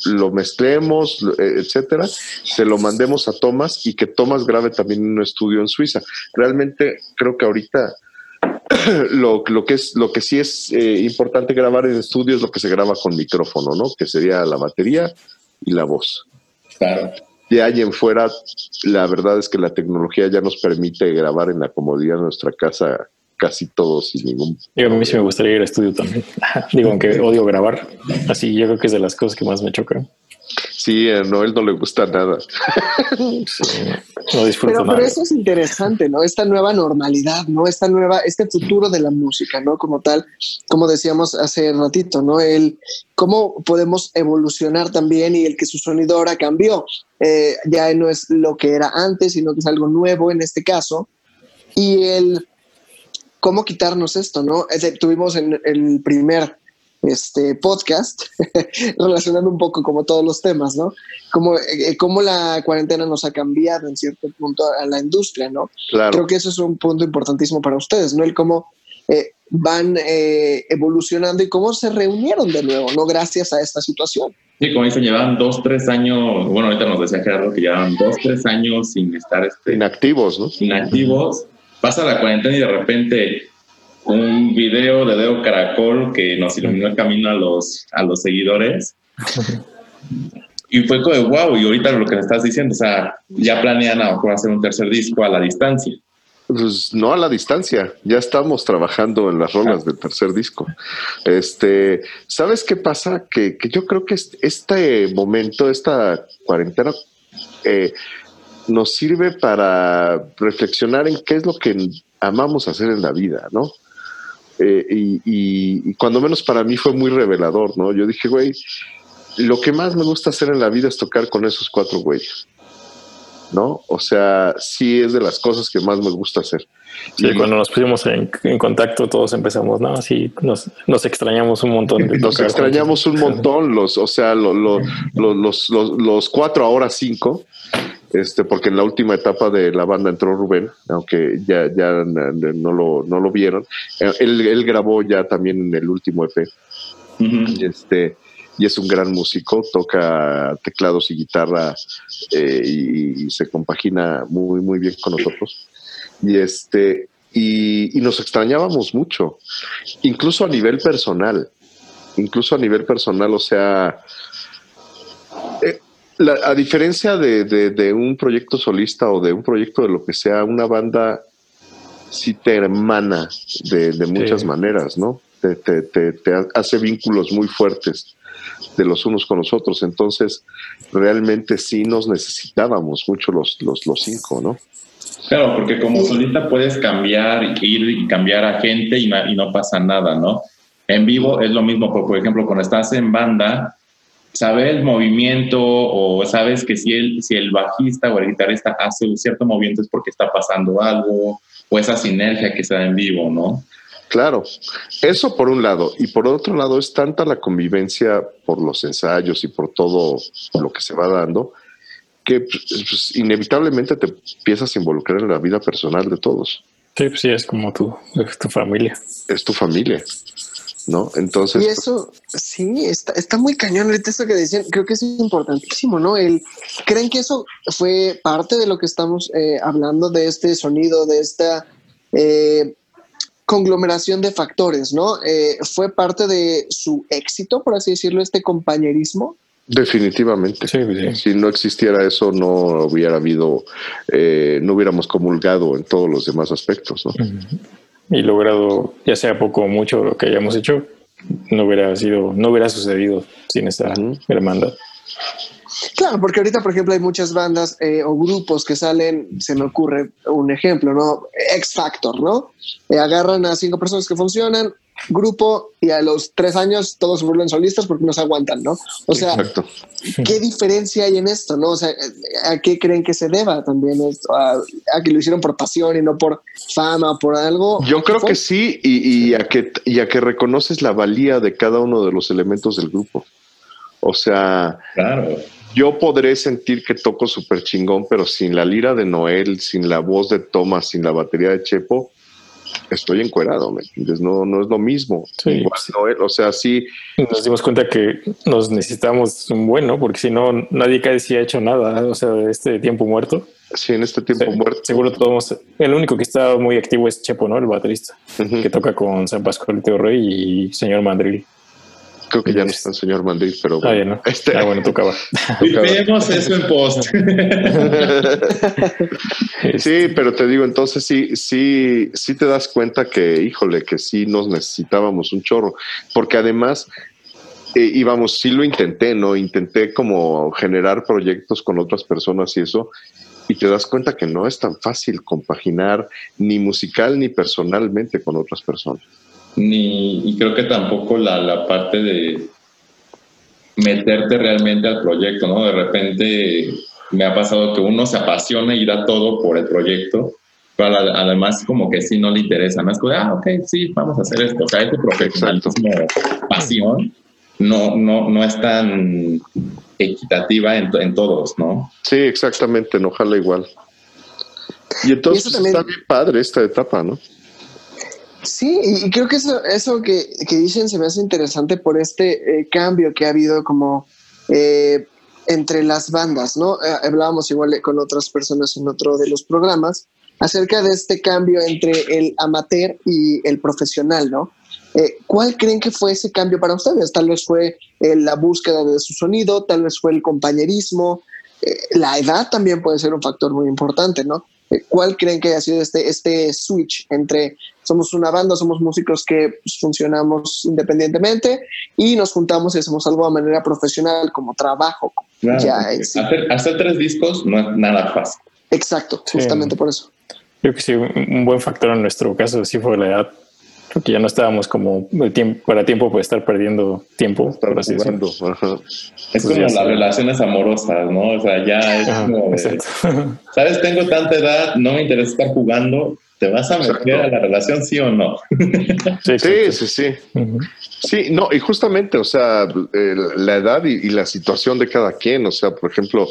S3: lo mezclemos, etcétera, se lo mandemos a Tomás y que Tomás grabe también en un estudio en Suiza. Realmente creo que ahorita lo, lo, que es, lo que sí es eh, importante grabar en estudio es lo que se graba con micrófono, ¿no? Que sería la batería y la voz.
S1: Claro.
S3: De ahí en fuera, la verdad es que la tecnología ya nos permite grabar en la comodidad de nuestra casa casi todo sin ningún.
S4: Yo a mí sí me gustaría ir al estudio también. Digo, aunque odio grabar, así yo creo que es de las cosas que más me chocan.
S3: Sí, a Noel no le gusta nada.
S2: no disfruto pero, pero eso es interesante, ¿no? Esta nueva normalidad, ¿no? Esta nueva, este futuro de la música, ¿no? Como tal, como decíamos hace ratito, ¿no? El cómo podemos evolucionar también y el que su sonido ahora cambió. Eh, ya no es lo que era antes, sino que es algo nuevo en este caso. Y el cómo quitarnos esto, ¿no? tuvimos en el primer este podcast, relacionando un poco como todos los temas, ¿no? Como, eh, cómo la cuarentena nos ha cambiado en cierto punto a la industria, ¿no? Claro. Creo que eso es un punto importantísimo para ustedes, ¿no? El cómo eh, van eh, evolucionando y cómo se reunieron de nuevo, ¿no? Gracias a esta situación.
S1: Sí, como dicen, llevan dos, tres años, bueno, ahorita nos decía Gerardo que llevan dos, tres años sin estar... Este,
S3: inactivos, ¿no?
S1: Inactivos. Pasa la cuarentena y de repente un video de Deo Caracol que nos iluminó el camino a los, a los seguidores. y fue como de wow, y ahorita lo que me estás diciendo, o sea, ya planean a hacer un tercer disco a la distancia.
S3: Pues no a la distancia, ya estamos trabajando en las rolas del tercer disco. Este, ¿sabes qué pasa? Que, yo creo que este momento, esta cuarentena, eh, nos sirve para reflexionar en qué es lo que amamos hacer en la vida, ¿no? Eh, y, cuando menos para mí fue muy revelador, ¿no? Yo dije, güey, lo que más me gusta hacer en la vida es tocar con esos cuatro güeyes, ¿no? O sea, sí es de las cosas que más me gusta hacer.
S4: Sí, y cuando nos pusimos en, contacto todos empezamos, ¿no? Así nos, nos extrañamos un montón.
S3: nos extrañamos un montón, los, o sea, los, los, los cuatro, ahora cinco, este, porque en la última etapa de la banda entró Rubén, aunque ya, ya no, lo, no lo vieron. Eh, él, grabó ya también en el último EP. este, y es un gran músico, toca teclados y guitarra eh, y, se compagina muy, muy bien con nosotros. Y, este, y, y nos extrañábamos mucho, incluso a nivel personal. Incluso a nivel personal, o sea, a diferencia de, un proyecto solista o de un proyecto de lo que sea, una banda sí te hermana de, muchas maneras, ¿no? Te, hace vínculos muy fuertes de los unos con los otros. Entonces, realmente sí nos necesitábamos mucho los, los, los cinco, ¿no?
S1: Claro, porque como solista puedes cambiar, ir y cambiar a gente y no, y no pasa nada, ¿no? En vivo es lo mismo, por ejemplo, cuando estás en banda, saber el movimiento o sabes que si el, si el bajista o el guitarrista hace un cierto movimiento es porque está pasando algo o esa sinergia que se da en vivo, ¿no?
S3: Claro, eso por un lado. Y por otro lado es tanta la convivencia por los ensayos y por todo lo que se va dando que pues, pues, inevitablemente te empiezas a involucrar en la vida personal de todos.
S4: Sí, pues sí, es como tu, tu familia.
S3: Es tu familia. ¿no? Entonces.
S2: Y eso, sí, está, está muy cañón. Ahorita eso que decían, creo que es importantísimo, ¿no? El, ¿Creen que eso fue parte de lo que estamos eh, hablando de este sonido, de esta eh, conglomeración de factores, ¿no? Eh, ¿Fue parte de su éxito, por así decirlo, este compañerismo?
S3: Definitivamente. Si no existiera eso, no hubiera habido, no hubiéramos comulgado en todos los demás aspectos, ¿no?
S4: y logrado, ya sea poco o mucho lo que hayamos hecho, no hubiera sido, no hubiera sucedido sin esta hermandad.
S2: Claro, porque ahorita, por ejemplo, hay muchas bandas eh, o grupos que salen, se me ocurre un ejemplo, ¿no? X Factor, ¿no? Eh, agarran a cinco personas que funcionan, grupo y a los tres años todos se vuelven solistas porque no se aguantan, ¿no? O sea, ¿qué diferencia hay en esto, no? O sea, ¿a qué creen que se deba también esto? ¿A, que lo hicieron por pasión y no por fama, por algo?
S3: Yo creo que sí y, a que, y a que reconoces la valía de cada uno de los elementos del grupo. O sea, yo podré sentir que toco súper chingón, pero sin la lira de Noel, sin la voz de Thomas, sin la batería de Chepo, estoy encuerado, ¿me entiendes? No, no es lo mismo. o sea, sí.
S4: Nos dimos cuenta que nos necesitamos un buen, ¿no? Porque si no, nadie casi ha hecho nada, o sea, de este tiempo muerto.
S3: Sí, en este tiempo muerto.
S4: Seguro todos. El único que está muy activo es Chepo, ¿no? El baterista, que toca con San Pascual Teo Rey y señor Mandril.
S3: Creo que ya no está el señor Mandril, pero
S4: ah, bueno. Ah, este... ah, bueno, tocaba.
S1: Vemos eso en post.
S3: sí, pero te digo, entonces sí, sí, sí te das cuenta que, híjole, que sí nos necesitábamos un chorro, porque además eh, íbamos, sí lo intenté, ¿no? Intenté como generar proyectos con otras personas y eso, y te das cuenta que no es tan fácil compaginar ni musical ni personalmente con otras personas
S1: ni, y creo que tampoco la, la parte de meterte realmente al proyecto, ¿no? De repente me ha pasado que uno se apasiona y da todo por el proyecto, pero además como que sí no le interesa, ¿no? Es como, ah, ok, sí, vamos a hacer esto. O sea, este profesionalismo, pasión, no, no, no es tan equitativa en, en, todos, ¿no?
S3: Sí, exactamente, no jala igual. Y entonces está bien padre esta etapa, ¿no?
S2: Sí, y creo que eso, eso que, dicen se me hace interesante por este eh, cambio que ha habido como eh, entre las bandas, ¿no? Eh, hablábamos igual con otras personas en otro de los programas acerca de este cambio entre el amateur y el profesional, ¿no? ¿Cuál creen que fue ese cambio para ustedes? Tal vez fue la búsqueda de su sonido, tal vez fue el compañerismo, la edad también puede ser un factor muy importante, ¿no? ¿Cuál creen que ha sido este, este switch entre somos una banda, somos músicos que pues, funcionamos independientemente y nos juntamos y hacemos algo de manera profesional como trabajo?
S1: hacer, tres discos no es nada fácil.
S2: Exacto, justamente por eso.
S4: Creo que sí, un buen factor en nuestro caso sí fue la edad porque ya no estábamos como el tiempo, para tiempo puede estar perdiendo tiempo, por así decirlo.
S1: Es como las relaciones amorosas, ¿no? O sea, ya es como, ¿sabes? Tengo tanta edad, no me interesa estar jugando, ¿te vas a meter a la relación sí o no?
S3: sí, sí, sí. Sí. Sí, no, y justamente, o sea, la edad y, la situación de cada quien, o sea, por ejemplo,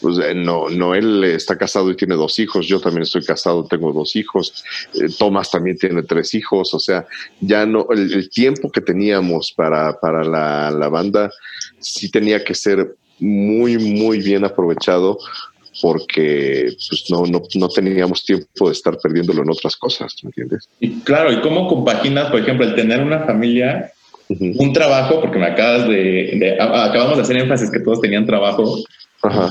S3: pues eh, no, Noel está casado y tiene dos hijos, yo también estoy casado, tengo dos hijos, eh, Tomás también tiene tres hijos, o sea, ya no, el, tiempo que teníamos para, para la, la, banda sí tenía que ser muy, muy bien aprovechado porque pues, no, no, no, teníamos tiempo de estar perdiéndolo en otras cosas, ¿me entiendes?
S1: Y claro, ¿y cómo compaginas, por ejemplo, el tener una familia, un trabajo, porque me acabas de, acabamos de hacer énfasis que todos tenían trabajo, Ajá.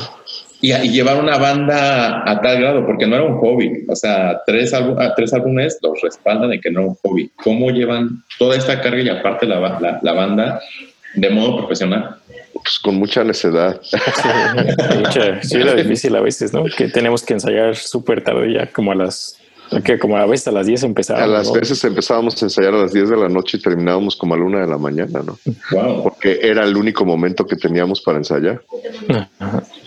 S1: Y, llevar una banda a tal grado, porque no era un hobby. O sea, tres, tres álbumes los respaldan de que no era un hobby. ¿Cómo llevan toda esta carga y aparte la, la, la banda de modo profesional?
S3: Pues con mucha necedad.
S4: Sí, era difícil a veces, ¿no? Que tenemos que ensayar súper tarde ya, como a las que como a veces a las 10 empezábamos.
S3: A las veces empezábamos a ensayar a las 10 de la noche y terminábamos como a la 1 de la mañana, ¿no? Porque era el único momento que teníamos para ensayar.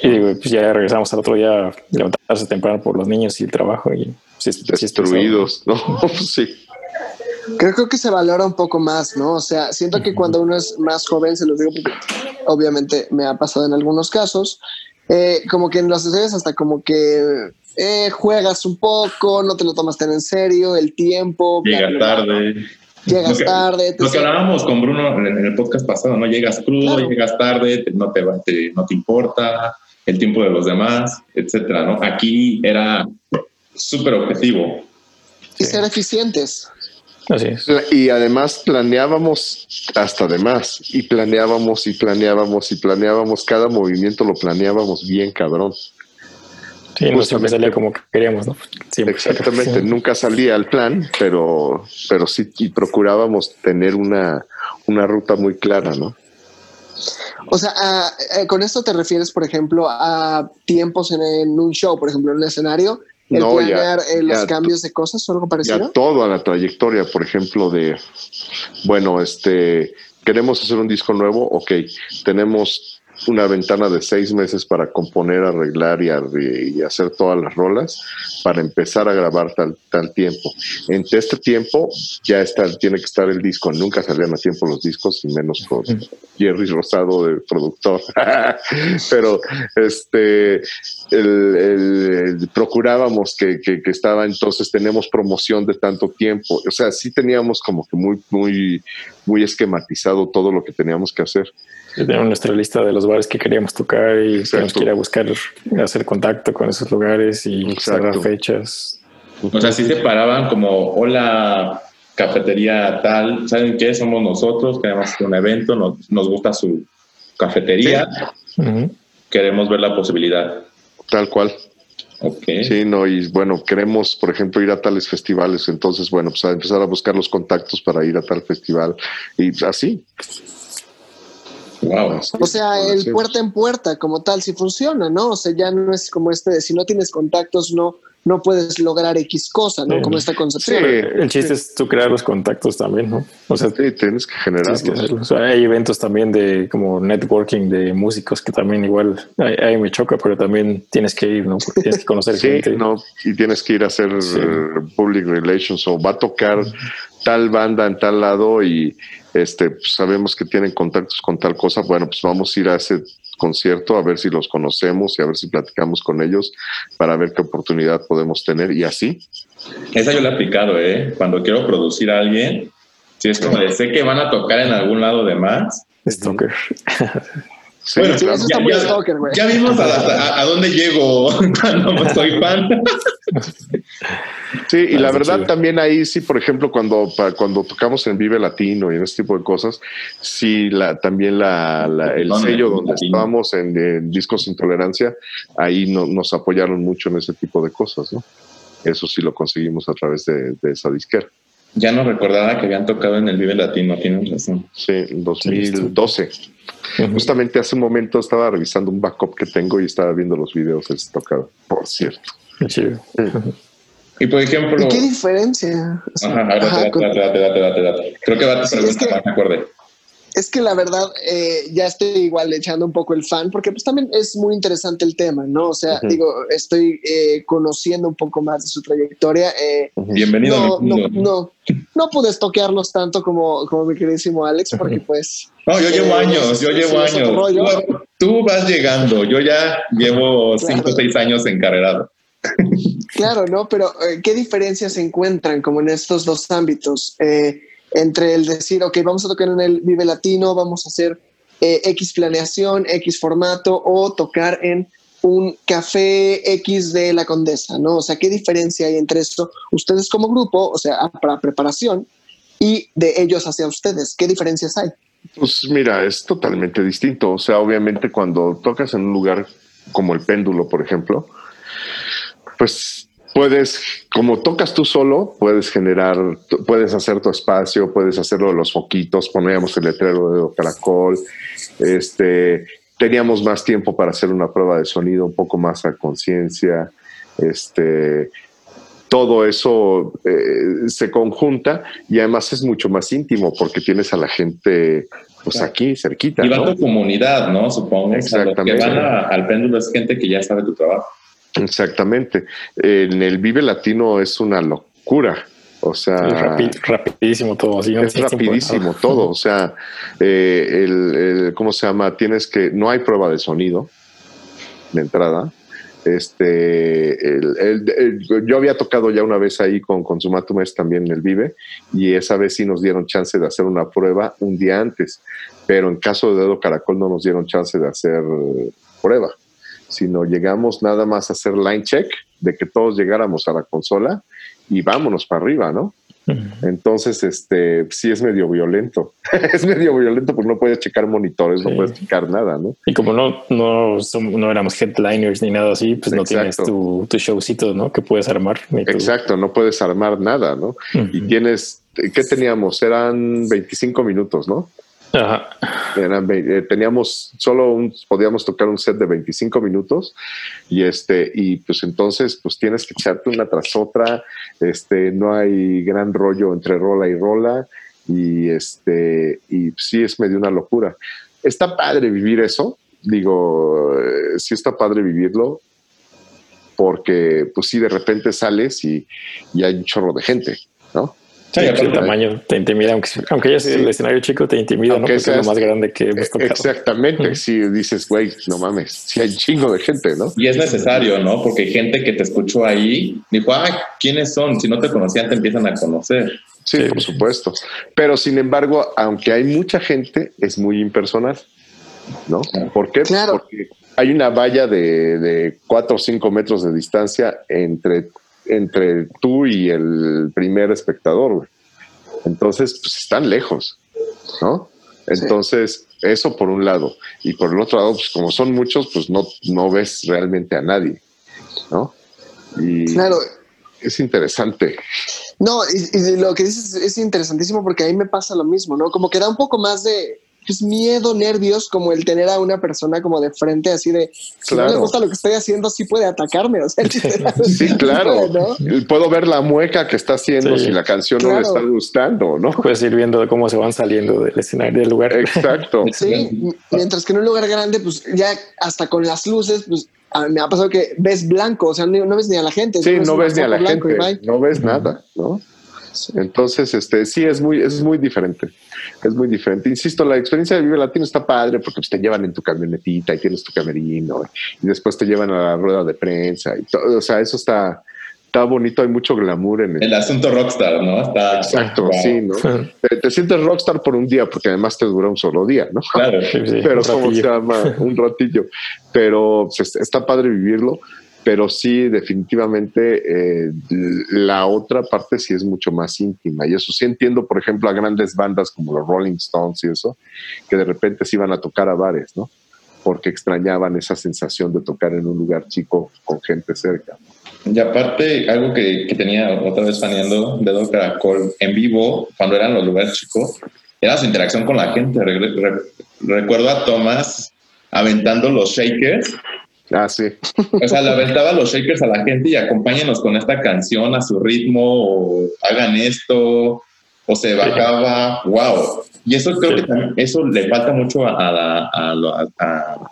S4: Y pues ya regresamos al otro día levantarse temprano por los niños y el trabajo y
S3: pues, destruidos, ¿no? sí.
S2: Creo, que se valora un poco más, ¿no? O sea, siento que cuando uno es más joven, se los digo porque obviamente me ha pasado en algunos casos, eh, como que en los ensayos hasta como que eh, juegas un poco, no te lo tomas tan en serio, el tiempo.
S1: Llega tarde.
S2: Llegas tarde.
S1: Lo que hablábamos con Bruno en el podcast pasado, ¿no? Llegas crudo, llegas tarde, no te, no te importa el tiempo de los demás, etcétera, ¿no? Aquí era súper objetivo.
S2: Y ser eficientes.
S3: Así es. Y además planeábamos hasta de más, y planeábamos y planeábamos y planeábamos, cada movimiento lo planeábamos bien cabrón.
S4: Sí, no siempre salía como queríamos, ¿no?
S3: Exactamente, nunca salía el plan, pero, pero sí y procurábamos tener una, una ruta muy clara, ¿no?
S2: O sea, eh, con esto te refieres, por ejemplo, a tiempos en, un show, por ejemplo, en un escenario, el no, planear eh, los cambios de cosas o algo parecido.
S3: Ya todo a la trayectoria, por ejemplo, de, bueno, este, queremos hacer un disco nuevo, ok, tenemos una ventana de seis meses para componer, arreglar y, hacer todas las rolas para empezar a grabar tal, tal tiempo. Entre este tiempo ya está, tiene que estar el disco. Nunca salían a tiempo los discos, y menos con Jerry Rosado de productor. Pero este el, procurábamos que, que, que, estaba entonces tenemos promoción de tanto tiempo. O sea, sí teníamos como que muy, muy, muy esquematizado todo lo que teníamos que hacer.
S4: Tenemos nuestra lista de los bares que queríamos tocar y tenemos que ir a buscar, hacer contacto con esos lugares y cerrar fechas.
S1: O sea, sí se paraban como, hola, cafetería tal, ¿saben qué? Somos nosotros, queremos hacer un evento, nos, nos gusta su cafetería, queremos ver la posibilidad.
S3: Tal cual. Okay. Sí, no, y bueno, queremos, por ejemplo, ir a tales festivales, entonces, bueno, pues a empezar a buscar los contactos para ir a tal festival y así.
S2: O sea, el puerta en puerta como tal sí funciona, ¿no? O sea, ya no es como este de si no tienes contactos no no puedes lograr X cosa, ¿no? Como esta concepción.
S4: Sí, el chiste es tú crear los contactos también, ¿no?
S3: O sea, tienes que generar.
S4: hay eventos también de como networking de músicos que también igual ahí, me choca, pero también tienes que ir, ¿no? Porque tienes que conocer
S3: sí,
S4: gente.
S3: No, y tienes que ir a hacer public relations o va a tocar tal banda en tal lado y este, pues, sabemos que tienen contactos con tal cosa, bueno, pues vamos a ir a ese concierto a ver si los conocemos y a ver si platicamos con ellos para ver qué oportunidad podemos tener y así.
S1: Esa yo la he aplicado, ¿eh? Cuando quiero producir a alguien, si es como de sé que van a tocar en algún lado de más.
S4: Stalker.
S1: Bueno, ya, vimos a, dónde llego cuando soy fan.
S3: Sí, y la verdad también ahí sí, por ejemplo, cuando, cuando tocamos en Vive Latino y en este tipo de cosas, sí, la, también la, el sello donde estábamos en, Discos Intolerancia, ahí nos apoyaron mucho en ese tipo de cosas, ¿no? Eso sí lo conseguimos a través de, esa disquera.
S1: Ya no recordaba que habían tocado en el Vive Latino, tienes razón.
S3: Sí, en 2012. Justamente hace un momento estaba revisando un backup que tengo y estaba viendo los videos de tocado, por cierto.
S1: Y por ejemplo.
S2: qué diferencia?
S1: Ajá, Creo que va a ser me acordé.
S2: Es que la verdad, eh, ya estoy igual echando un poco el fan, porque pues también es muy interesante el tema, ¿no? O sea, digo, estoy eh, conociendo un poco más de su trayectoria. Eh,
S1: Bienvenido.
S2: No, no, no, no, pude estoquearlos tanto como, como mi queridísimo Alex, porque pues...
S1: No, yo llevo años, yo llevo años. Tú, vas llegando, yo ya llevo cinco o seis años encarrerado.
S2: Claro, ¿no? Pero ¿qué diferencias se encuentran como en estos dos ámbitos? Eh, entre el decir, ok, vamos a tocar en el Vive Latino, vamos a hacer eh, X planeación, X formato o tocar en un café X de la Condesa, ¿no? O sea, ¿qué diferencia hay entre esto? Ustedes como grupo, o sea, para preparación y de ellos hacia ustedes, ¿qué diferencias hay?
S3: Pues mira, es totalmente distinto. O sea, obviamente cuando tocas en un lugar como el péndulo, por ejemplo, pues puedes, como tocas tú solo, puedes generar, puedes hacer tu espacio, puedes hacerlo de los foquitos, poníamos el letrero de caracol, este, teníamos más tiempo para hacer una prueba de sonido un poco más a conciencia, este, todo eso eh, se conjunta y además es mucho más íntimo porque tienes a la gente pues aquí cerquita.
S1: Y va tu comunidad, ¿no? Supongo.
S3: Exactamente.
S1: que van al péndulo es gente que ya sabe tu trabajo.
S3: Exactamente. En el Vive Latino es una locura. O sea,
S4: rapidísimo todo.
S3: es rapidísimo todo. O sea, eh, ¿cómo se llama? Tienes que, no hay prueba de sonido de entrada. Este, yo había tocado ya una vez ahí con, con Sumatumes también en el Vive y esa vez sí nos dieron chance de hacer una prueba un día antes, pero en caso de Dedo Caracol no nos dieron chance de hacer prueba, sino llegamos nada más a hacer line check de que todos llegáramos a la consola y vámonos para arriba, ¿no? Entonces, este, sí es medio violento. es medio violento porque no puedes checar monitores, no puedes checar nada, ¿no?
S4: Y como no, no, no éramos headliners ni nada así, pues no tienes tu, tu, showcito, ¿no? Que puedes armar.
S3: Exacto, no puedes armar nada, ¿no? Y tienes, ¿qué teníamos? Eran 25 minutos, ¿no? Eh, teníamos solo un, podíamos tocar un set de 25 minutos y este, y pues entonces pues tienes que echarte una tras otra, este, no hay gran rollo entre rola y rola y este, y sí es medio una locura. Está padre vivir eso, digo, eh, sí está padre vivirlo, porque pues sí de repente sales y, y hay un chorro de gente, ¿no?
S4: Sí, el tamaño te intimida, aunque, aunque ya sea el escenario chico, te intimida, ¿no? Porque es lo más grande que hemos
S3: tocado. Exactamente, si dices, güey, no mames, si hay chingo de gente, ¿no?
S1: Y es necesario, ¿no? Porque hay gente que te escuchó ahí, dijo, ay, ¿quiénes son? Si no te conocían, te empiezan a conocer.
S3: Sí, por supuesto. Pero sin embargo, aunque hay mucha gente, es muy impersonal, ¿no? ¿Por qué? Porque hay una valla de, de cuatro o cinco metros de distancia entre entre tú y el primer espectador. Entonces, pues están lejos, ¿no? Entonces, eso por un lado. Y por el otro lado, pues como son muchos, pues no, no ves realmente a nadie, ¿no? Y claro. Es interesante.
S2: No, y, lo que dices es interesantísimo porque a mí me pasa lo mismo, ¿no? Como que da un poco más de, es miedo, nervios, como el tener a una persona como de frente, así de, si no le gusta lo que estoy haciendo, sí puede atacarme. O sea,
S3: sí, claro. Puedo ver la mueca que está haciendo si la canción no le está gustando, ¿no?
S4: Puedes ir viendo cómo se van saliendo del escenario, del lugar.
S3: Exacto.
S2: sí, mientras que en un lugar grande, pues ya hasta con las luces, pues me ha pasado que ves blanco, o sea, no, ves ni a la gente.
S3: Sí, no ves ni a la gente, no ves nada, ¿no? Entonces, este, sí, es muy, es muy diferente. Es muy diferente. Insisto, la experiencia de Vive Latino está padre porque pues, te llevan en tu camionetita y tienes tu camerino y después te llevan a la rueda de prensa y todo. O sea, eso está, está bonito, hay mucho glamour en
S1: el, el asunto rockstar, ¿no? Está,
S3: Exacto, sí, ¿no? te, sientes rockstar por un día porque además te dura un solo día, ¿no?
S1: Claro,
S3: Pero como se llama, un ratillo. Pero pues, está padre vivirlo pero sí, definitivamente eh, la otra parte sí es mucho más íntima. Y eso sí entiendo, por ejemplo, a grandes bandas como los Rolling Stones y eso, que de repente se iban a tocar a bares, ¿no? Porque extrañaban esa sensación de tocar en un lugar chico con gente cerca.
S1: Y aparte, algo que, que tenía otra vez faneando Dedo Caracol en vivo, cuando eran los lugares chicos, era su interacción con la gente. recuerdo a Tomás aventando los shakers
S3: Ah, sí.
S1: O sea, le aventaba los shakers a la gente y acompáñenos con esta canción a su ritmo, o hagan esto, o se bajaba. ¡Wow! Y eso creo que también, eso le falta mucho a,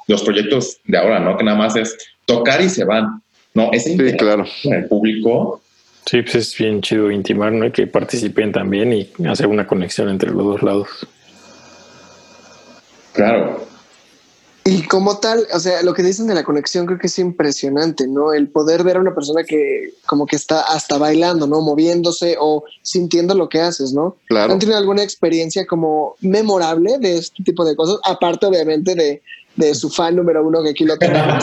S1: los proyectos de ahora, ¿no? Que nada más es tocar y se van. No, ese
S3: sí, claro.
S1: con el público.
S4: Sí, pues es bien chido intimar, ¿no? Que participen también y hacer una conexión entre los dos lados.
S1: Claro.
S2: Y como tal, o sea, lo que dicen de la conexión creo que es impresionante, ¿no? El poder ver a una persona que como que está hasta bailando, ¿no? Moviéndose o sintiendo lo que haces, ¿no?
S3: Claro.
S2: ¿Han tenido alguna experiencia como memorable de este tipo de cosas? Aparte, obviamente, de, de su fan número uno que aquí lo tenemos.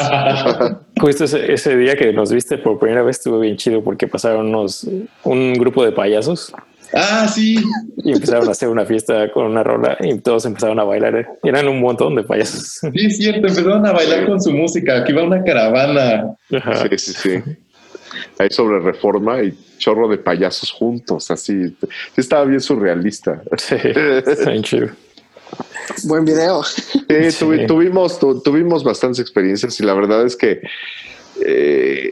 S4: Justo ese, ese, día que nos viste por primera vez estuvo bien chido porque pasaron unos, un grupo de payasos
S1: Ah, sí.
S4: Y empezaron a hacer una fiesta con una rola y todos empezaron a bailar. Eran un montón de payasos.
S1: Sí, es cierto, empezaron a bailar con su música. Aquí va una caravana.
S3: Sí, sí, sí. Ahí sobre reforma y chorro de payasos juntos, así. Sí, estaba bien surrealista. Sí,
S4: chido.
S2: Buen video.
S3: Sí, tuvimos, tuvimos bastantes experiencias y la verdad es que eh,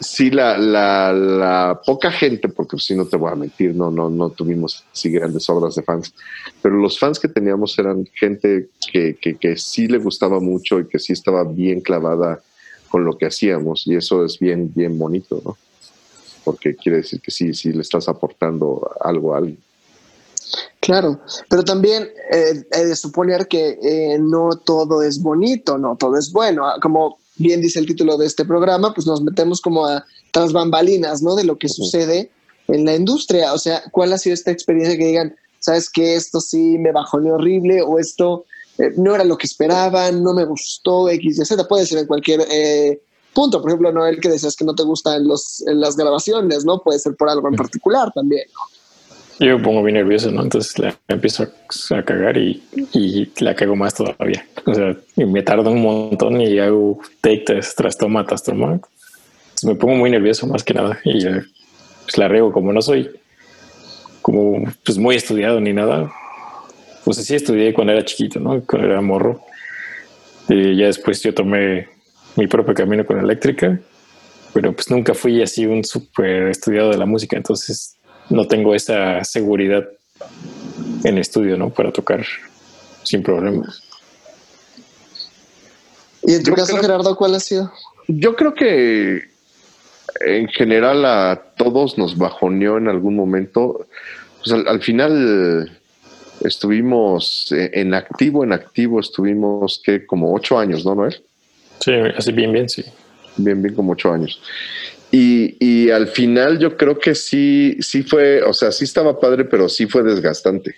S3: sí, la, la, la, poca gente, porque si no te voy a mentir, no, no, no tuvimos así grandes obras de fans, pero los fans que teníamos eran gente que, que, que, sí le gustaba mucho y que sí estaba bien clavada con lo que hacíamos y eso es bien, bien bonito, ¿no? Porque quiere decir que sí, sí le estás aportando algo a alguien.
S2: Claro, pero también eh, he de suponer que eh, no todo es bonito, no todo es bueno. Como bien dice el título de este programa, pues nos metemos como a tras bambalinas, ¿no? De lo que sucede en la industria. O sea, ¿cuál ha sido esta experiencia que digan, sabes que esto sí me bajó horrible o esto eh, no era lo que esperaban, no me gustó, X, Y, Z? Puede ser en cualquier eh, punto. Por ejemplo, Noel, que decías que no te gustan los, las grabaciones, ¿no? Puede ser por algo en particular también.
S4: Yo me pongo bien nervioso, ¿no? Entonces la empiezo a, cagar y, la cago más todavía. O sea, me tardo un montón y hago take tras toma, tras toma. Me pongo muy nervioso más que nada y pues la rego como no soy como pues muy estudiado ni nada. Pues sí estudié cuando era chiquito, ¿no? Cuando era morro. Y ya después yo tomé mi propio camino con eléctrica, pero pues nunca fui así un súper estudiado de la música, entonces no tengo esa seguridad en estudio, ¿no? Para tocar sin problemas.
S2: ¿Y en tu caso, Gerardo, cuál ha sido?
S3: Yo creo que en general a todos nos bajoneó en algún momento. Pues al, final estuvimos en activo, en activo, estuvimos que como ocho años, ¿no, Noel?
S4: Sí, así bien, bien, sí.
S3: Bien, bien, como ocho años. Y, y, al final yo creo que sí, sí fue, o sea, sí estaba padre, pero sí fue desgastante.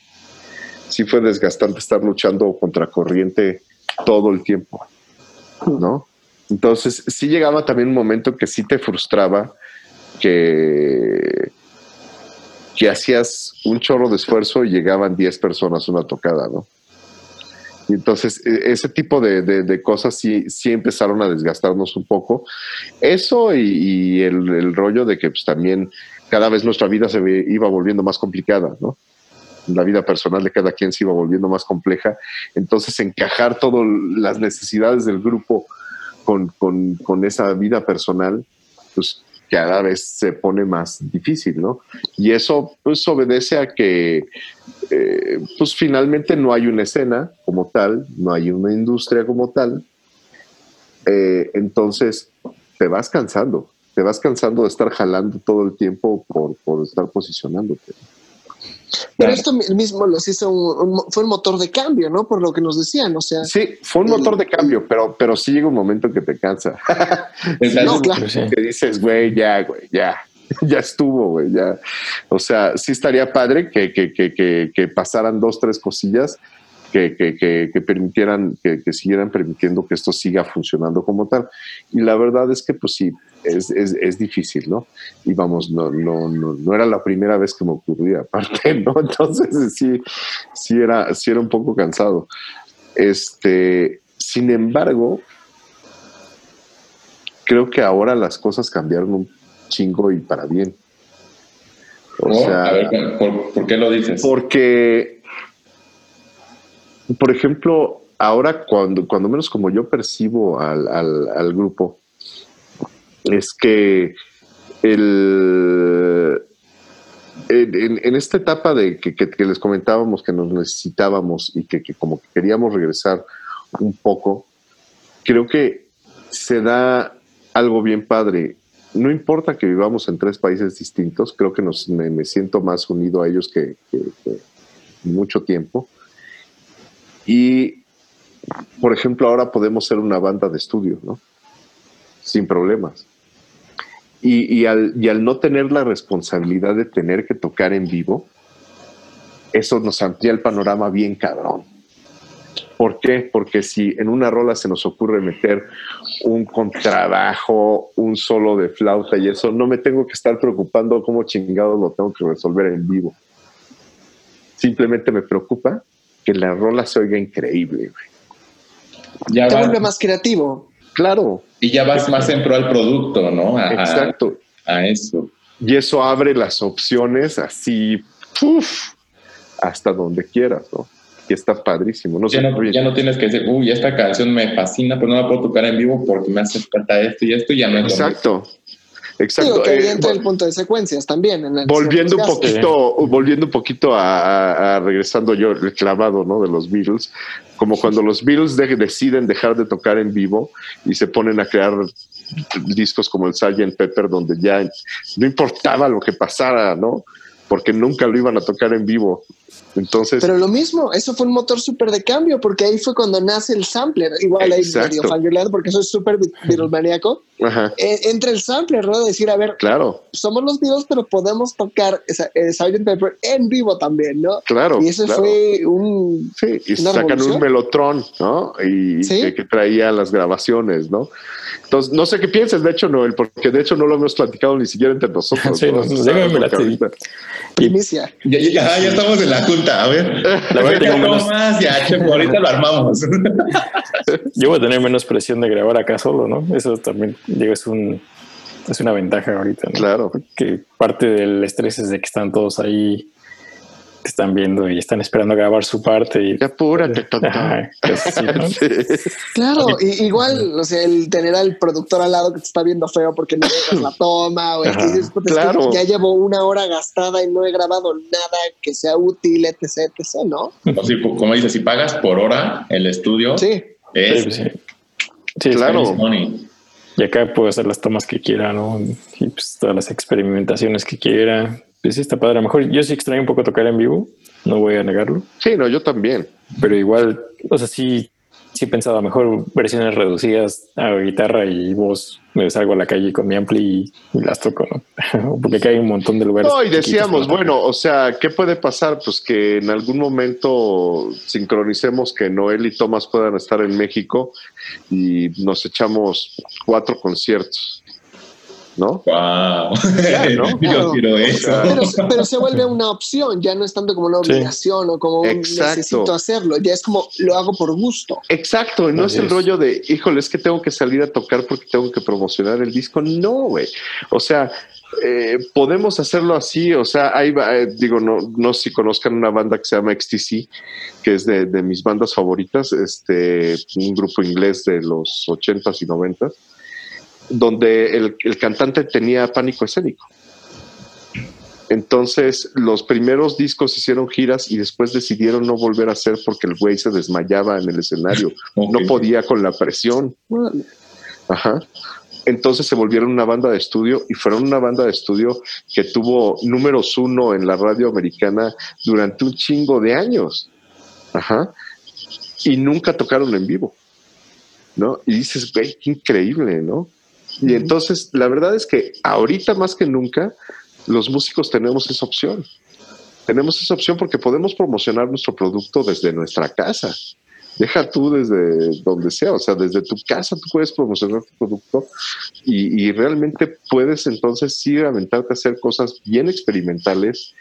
S3: Sí fue desgastante estar luchando contra corriente todo el tiempo, ¿no? Entonces sí llegaba también un momento que sí te frustraba que, que hacías un chorro de esfuerzo y llegaban 10 personas una tocada, ¿no? Entonces, e, ese tipo de, cosas sí, sí, empezaron a desgastarnos un poco. Eso y, el, rollo de que pues, también cada vez nuestra vida se iba volviendo más complicada, ¿no? La vida personal de cada quien se iba volviendo más compleja. Entonces, encajar todas las necesidades del grupo con, con esa vida personal, pues cada vez se pone más difícil, ¿no? Y eso pues obedece a que eh, pues finalmente no hay una escena como tal, no hay una industria como tal, eh, entonces te vas cansando, te vas cansando de estar jalando todo el tiempo por, por estar posicionándote.
S2: Pero esto mismo los hizo fue un motor de cambio, ¿no? Por lo que nos decían, o sea.
S3: Sí, fue un motor de cambio, pero, pero sí llega un momento que te cansa. no, claro. Que dices, güey, ya, güey, ya, ya estuvo, güey, ya. O sea, sí estaría padre que, que, que, que pasaran dos, tres cosillas que, permitieran, que, siguieran permitiendo que esto siga funcionando como tal. Y la verdad es que, pues sí, es, es, difícil, ¿no? Y vamos, no, no, no, no, era la primera vez que me ocurría, aparte, ¿no? Entonces sí, sí era, sí era un poco cansado. Este, sin embargo, creo que ahora las cosas cambiaron un chingo y para bien.
S1: O sea, a ver, ¿por, qué lo dices?
S3: Porque por ejemplo, ahora cuando, cuando menos como yo percibo al, grupo, es que el, en, esta etapa de que, les comentábamos que nos necesitábamos y que, como que queríamos regresar un poco, creo que se da algo bien padre. No importa que vivamos en tres países distintos, creo que nos, me, siento más unido a ellos que, que mucho tiempo. Y, por ejemplo, ahora podemos ser una banda de estudio, ¿no? Sin problemas. Y, al, no tener la responsabilidad de tener que tocar en vivo, eso nos amplía el panorama bien cabrón. ¿Por qué? Porque si en una rola se nos ocurre meter un contrabajo, un solo de flauta y eso, no me tengo que estar preocupando cómo chingado lo tengo que resolver en vivo. Simplemente me preocupa que la rola se oiga increíble.
S2: Ya Te vuelve más creativo.
S3: Claro.
S1: Y ya vas más en pro al producto, ¿no?
S3: Exacto.
S1: A eso.
S3: Y eso abre las opciones así, hasta donde quieras, ¿no? Y está padrísimo. No
S1: ya, no, ya, no, tienes que decir, uy, esta canción me fascina, pero no la puedo tocar en vivo porque me hace falta esto y esto, y ya no
S3: Exacto. Exacto.
S2: que eh, el punto de secuencias también.
S3: volviendo un poquito, volviendo un poquito a, regresando yo el clavado, ¿no? De los Beatles, como cuando los Beatles deciden dejar de tocar en vivo y se ponen a crear discos como el Sgt. Pepper, donde ya no importaba lo que pasara, ¿no? Porque nunca lo iban a tocar en vivo. Entonces.
S2: Pero lo mismo, eso fue un motor súper de cambio, porque ahí fue cuando nace el sampler. Igual ahí medio fangirleado porque soy súper virulmaníaco. Eh, entre el sampler, ¿no? Decir, a ver,
S3: claro.
S2: somos los vivos, pero podemos tocar esa, eh, Sgt. Pepper en vivo también, ¿no?
S3: Claro.
S2: Y eso fue un.
S3: Sí, y sacan un melotron, ¿no? Y que, traía las grabaciones, ¿no? Entonces, no sé qué piensas, de hecho, Noel, porque de hecho no lo hemos platicado ni siquiera entre nosotros.
S4: sí,
S3: ¿no?
S4: la
S2: Primicia.
S1: Ya, ya, ya, estamos en la junta, a ver. La verdad, tengo menos... más, ya, ahorita lo armamos.
S4: Yo voy a tener menos presión de grabar acá solo, ¿no? Eso también, digo, es un es una ventaja ahorita, ¿no?
S3: Claro.
S4: Que parte del estrés es de que están todos ahí te están viendo y están esperando grabar su parte. Y,
S3: Apúrate, tonto.
S2: Claro, y, igual, o sea, el tener al productor al lado que te está viendo feo porque no dejas la toma, o el que dices, claro. ya llevo una hora gastada y no he grabado nada que sea útil, etc, etc, ¿no?
S1: como dices, si pagas por hora el estudio,
S2: sí.
S1: es...
S4: Sí, sí. claro. Y acá puedo hacer las tomas que quiera, ¿no? Y pues todas las experimentaciones que quiera pues sí está padre. A lo mejor yo sí extraño un poco tocar en vivo, no voy a negarlo.
S3: Sí, no, yo también.
S4: Pero igual, o sea, sí, sí he pensado mejor versiones reducidas a guitarra y voz. Me salgo a la calle con mi ampli y, las toco, ¿no? Porque acá hay un montón de lugares.
S3: No, y decíamos, bueno, o sea, ¿qué puede pasar? Pues que en algún momento sincronicemos que Noel y Tomás puedan estar en México y nos echamos cuatro conciertos. ¿No?
S1: Wow.
S2: Yo quiero eso. Pero, se vuelve una opción, ya no es tanto como una obligación o como un necesito hacerlo, ya es como lo hago por gusto.
S3: Exacto, no es el rollo de, híjole, es que tengo que salir a tocar porque tengo que promocionar el disco. No, güey. O sea, eh, podemos hacerlo así, o sea, hay, eh, digo, no, no sé si conozcan una banda que se llama XTC, que es de, de mis bandas favoritas, este, un grupo inglés de los 80s y 90s donde el, cantante tenía pánico escénico. Entonces, los primeros discos hicieron giras y después decidieron no volver a hacer porque el güey se desmayaba en el escenario. No podía con la presión. Ajá. Entonces se volvieron una banda de estudio y fueron una banda de estudio que tuvo números uno en la radio americana durante un chingo de años. Ajá. Y nunca tocaron en vivo. ¿No? Y dices, güey, qué increíble, ¿no? Y entonces, la verdad es que ahorita más que nunca, los músicos tenemos esa opción. Tenemos esa opción porque podemos promocionar nuestro producto desde nuestra casa. Deja tú desde donde sea, o sea, desde tu casa tú puedes promocionar tu producto y, realmente puedes entonces sí aventarte a hacer cosas bien experimentales,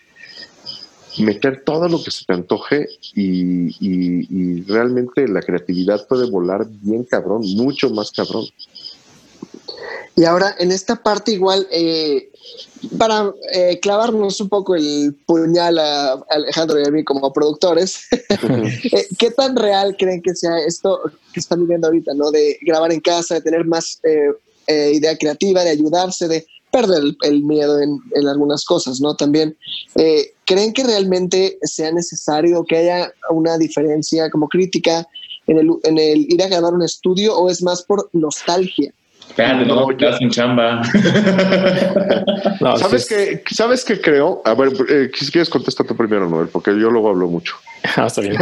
S3: meter todo lo que se te antoje y, y realmente la creatividad puede volar bien cabrón, mucho más cabrón.
S2: Y ahora en esta parte igual, eh, para eh, clavarnos un poco el puñal a Alejandro y a mí como productores, eh, ¿qué tan real creen que sea esto que están viviendo ahorita, ¿no? De grabar en casa, de tener más idea creativa, de ayudarse, de perder el, miedo en, en, algunas cosas, ¿no? También, ¿creen que realmente sea necesario que haya una diferencia como crítica en el, en el ir a grabar un estudio o es más por nostalgia?
S1: Espérate, no, no sin chamba.
S3: ¿Sabes, qué, ¿Sabes qué creo? A ver, eh, si quieres contestar tú primero, Noel, porque yo luego hablo mucho.
S4: Ah, está bien.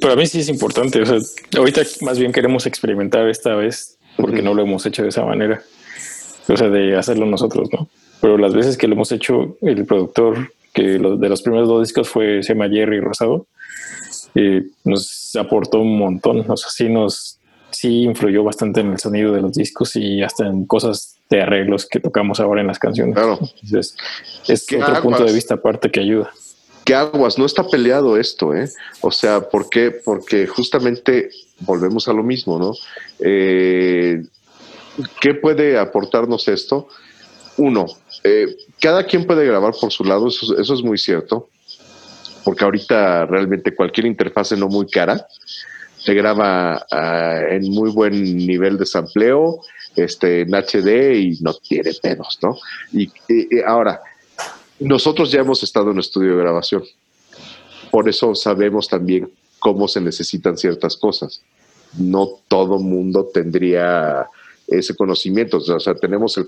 S4: Para mí sí es importante. O sea, ahorita más bien queremos experimentar esta vez porque no lo hemos hecho de esa manera. O sea, de hacerlo nosotros, ¿no? Pero las veces que lo hemos hecho, el productor que de los primeros dos discos fue, se llama Jerry Rosado, eh, nos aportó un montón. O sea, sí nos, sí influyó bastante en el sonido de los discos y hasta en cosas de arreglos que tocamos ahora en las canciones.
S3: Claro.
S4: Entonces, es otro punto de vista aparte que ayuda.
S3: ¿Qué aguas? No está peleado esto, ¿eh? O sea, ¿por qué? Porque justamente volvemos a lo mismo, ¿no? Eh, ¿Qué puede aportarnos esto? Uno, eh, cada quien puede grabar por su lado, eso, eso es muy cierto, porque ahorita realmente cualquier interfase no muy cara se graba ah, en muy buen nivel de sampleo, este, en HD y no tiene pedos, ¿no? Y, ahora, nosotros ya hemos estado en estudio de grabación, por eso sabemos también cómo se necesitan ciertas cosas. No todo mundo tendría ese conocimiento, o sea, tenemos el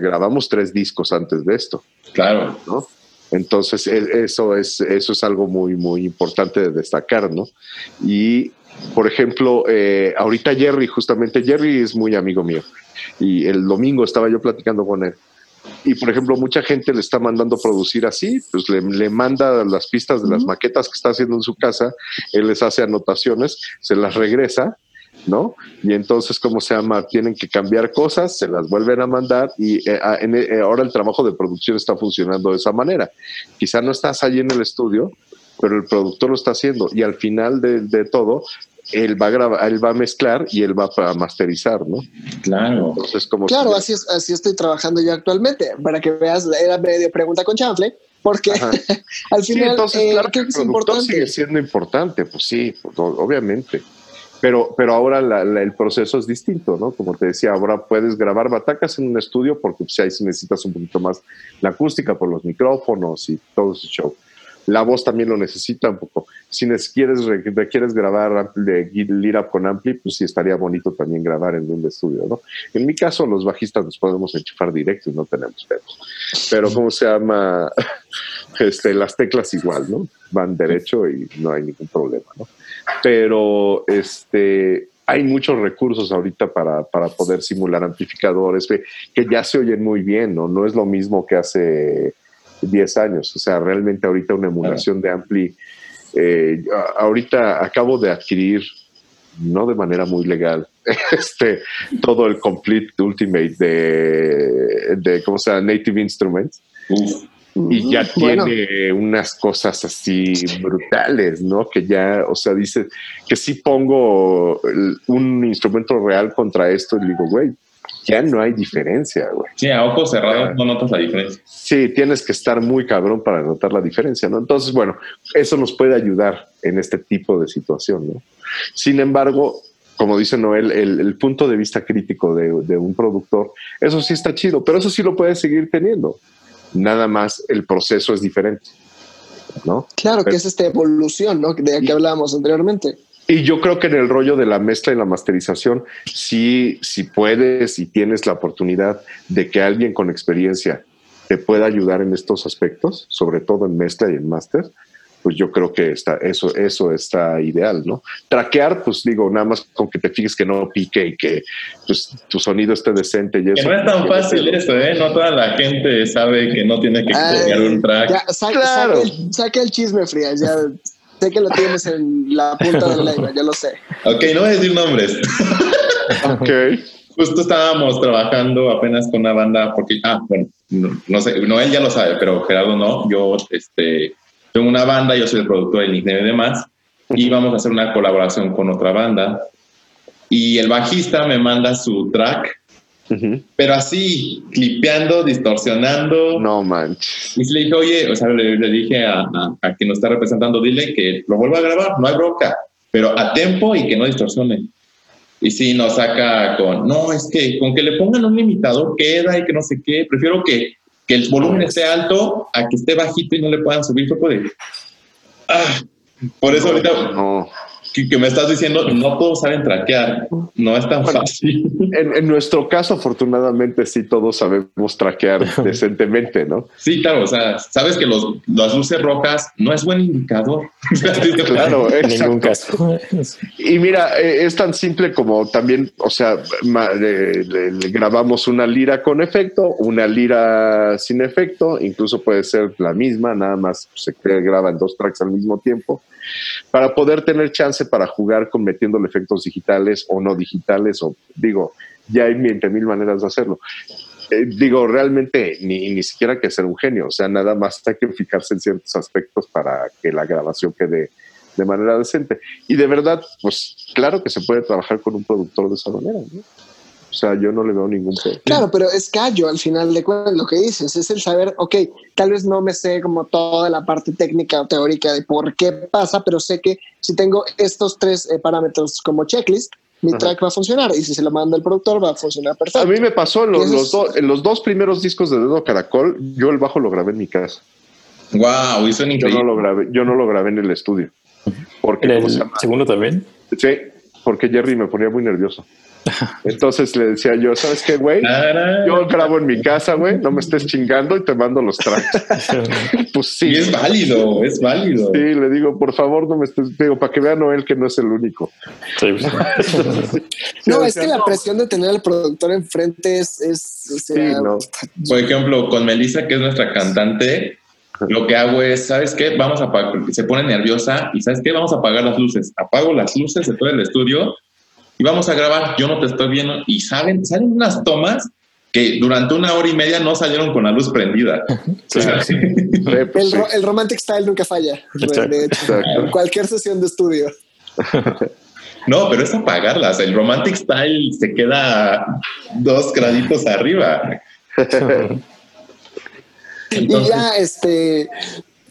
S3: grabamos tres discos antes de esto.
S1: Claro.
S3: ¿no? Entonces, e, eso es, eso es algo muy, muy importante de destacar, ¿no? Y, por ejemplo, eh, ahorita Jerry, justamente Jerry es muy amigo mío. Y el domingo estaba yo platicando con él. Y, por ejemplo, mucha gente le está mandando producir así, pues le, le manda las pistas de las maquetas que está haciendo en su casa, él les hace anotaciones, se las regresa ¿no? Y entonces, ¿cómo se llama? Tienen que cambiar cosas, se las vuelven a mandar y eh, eh, ahora el trabajo de producción está funcionando de esa manera. Quizá no estás allí en el estudio, pero el productor lo está haciendo y al final de, todo, él va a grabar, él va a mezclar y él va a masterizar, ¿no?
S1: Claro.
S2: Entonces, como claro, así, es, así estoy trabajando yo actualmente. Para que veas, era medio pregunta con chanfle, porque al final,
S3: entonces, eh, claro que, el productor sigue siendo importante, pues sí, pues, obviamente. Pero, pero ahora el proceso es distinto, ¿no? Como te decía, ahora puedes grabar batacas en un estudio porque pues, ahí sí necesitas un poquito más la acústica por los micrófonos y todo ese show. La voz también lo necesita un poco. Si quieres, quieres grabar de Lira con Ampli, pues sí estaría bonito también grabar en un estudio, ¿no? En mi caso, los bajistas nos podemos enchufar directo y no tenemos pedos. Pero, ¿cómo se llama? Este, las teclas igual, ¿no? Van derecho y no hay ningún problema, ¿no? Pero este, hay muchos recursos ahorita para, poder simular amplificadores que, ya se oyen muy bien, ¿no? No es lo mismo que hace 10 años. O sea, realmente ahorita una emulación de ampli. Eh, ahorita acabo de adquirir, no de manera muy legal, este, todo el Complete Ultimate de, de ¿cómo se llama? Native Instruments y ya tiene unas cosas así brutales, ¿no? Que ya, o sea, dice que si pongo un instrumento real contra esto y digo, güey, ya no hay diferencia, güey.
S1: Sí, a ojos cerrados no notas la diferencia.
S3: Sí, tienes que estar muy cabrón para notar la diferencia, ¿no? Entonces, bueno, eso nos puede ayudar en este tipo de situación, ¿no? Sin embargo, como dice Noel, el, punto de vista crítico de, de, un productor, eso sí está chido, pero eso sí lo puedes seguir teniendo nada más el proceso es diferente. ¿no?
S2: Claro, que es esta evolución, ¿no? De la que hablábamos anteriormente.
S3: Y yo creo que en el rollo de la mezcla y la masterización, sí, si puedes y tienes la oportunidad de que alguien con experiencia te pueda ayudar en estos aspectos, sobre todo en mezcla y en máster, pues yo creo que está, eso, eso está ideal, ¿no? Traquear, pues digo, nada más con que te fijes que no pique y que pues, tu sonido esté decente. Y
S1: eso,
S3: no
S1: es tan fácil eso, ¿eh? No toda la gente sabe que no tiene que traquear un track.
S2: Ya, claro. saque, el, chisme, Frías, ya sé que lo tienes en la punta de la lengua, ya lo sé.
S1: Ok, no voy a decir nombres.
S3: ok.
S1: Justo estábamos trabajando apenas con una banda, porque, ah, bueno, no, no sé, Noel ya lo sabe, pero Gerardo no. Yo, este, tengo una banda, yo soy el productor del nickname y demás, y vamos a hacer una colaboración con otra banda. Y el bajista me manda su track, pero así, clipeando, distorsionando.
S3: No manches.
S1: Y le dije, oye, o sea, le, dije a, a, quien nos está representando, dile que lo vuelva a grabar, no hay bronca, pero a tempo y que no distorsione. Y sí, nos saca con, no, es que con que le pongan un limitador queda y que no sé qué, prefiero que que el volumen esté alto a que esté bajito y no le puedan subir fue de... Ah, por eso ahorita que, me estás diciendo, no todos saben traquear, no es tan fácil.
S3: En, nuestro caso, afortunadamente, sí todos sabemos traquear decentemente, ¿no?
S1: Sí, claro, o sea, sabes que los, las luces rojas no es buen indicador.
S3: claro, en ningún caso. Y mira, eh, es tan simple como también, o sea, le, grabamos una lira con efecto, una lira sin efecto, incluso puede ser la misma, nada más se graban dos tracks al mismo tiempo para poder tener chance para jugar con metiéndole efectos digitales o no digitales, o digo, ya hay mil maneras de hacerlo. Eh, digo, realmente ni, ni siquiera que ser un genio, o sea, nada más hay que fijarse en ciertos aspectos para que la grabación quede de manera decente. Y de verdad, pues claro que se puede trabajar con un productor de esa manera. ¿no? O sea, yo no le veo ningún problema.
S2: Claro, pero es callo al final de cuentas lo que dices, es el saber, ok, tal vez no me sé como toda la parte técnica o teórica de por qué pasa, pero sé que si tengo estos tres eh, parámetros como checklist, mi track va a funcionar y si se lo manda el productor va a funcionar perfecto.
S3: A mí me pasó en los, en los dos primeros discos de Dedo Caracol, yo el bajo lo grabé en mi casa.
S1: Wow, increíble.
S3: Yo no lo grabé, yo no lo grabé en el estudio. Porque,
S4: ¿El segundo también?
S3: Sí, porque Jerry me ponía muy nervioso. Entonces le decía yo, ¿sabes qué, güey? Yo grabo en mi casa, güey, no me estés chingando y te mando los tracks.
S1: pues sí. Y es válido, es válido.
S3: Sí, le digo, por favor, no me estés, digo, para que vea Noel que no es el único.
S2: Pues. no, es que la presión de tener al productor enfrente es... es sí,
S1: no. Por ejemplo, con Melissa, que es nuestra cantante, lo que hago es, ¿sabes qué? Vamos a apagar, se pone nerviosa y ¿sabes qué? Vamos a apagar las luces. Apago las luces de todo el estudio y vamos a grabar, yo no te estoy viendo. Y saben, salen unas tomas que durante una hora y media no salieron con la luz prendida.
S2: el, romantic style nunca falla. En cualquier sesión de estudio.
S1: No, pero es apagarlas. El romantic style se queda dos graditos arriba.
S2: y ya, este,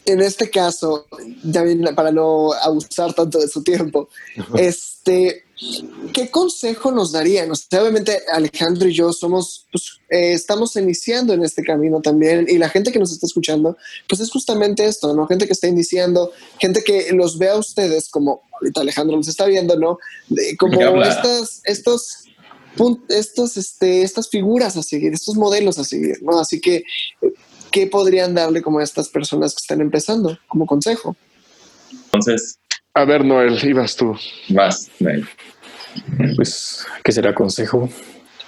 S2: en este caso, ya para no abusar tanto de su tiempo, este, ¿Qué consejo nos darían? obviamente Alejandro y yo somos, pues, eh, estamos iniciando en este camino también y la gente que nos está escuchando, pues es justamente esto, ¿no? Gente que está iniciando, gente que los ve a ustedes como, ahorita Alejandro nos está viendo, ¿no? como estas, estos, estos, este, estas figuras a seguir, estos modelos a seguir, ¿no? Así que, ¿qué podrían darle como a estas personas que están empezando como consejo?
S1: Entonces,
S3: a ver, Noel, ibas tú.
S1: Vas, Noel.
S4: Pues, ¿qué será consejo?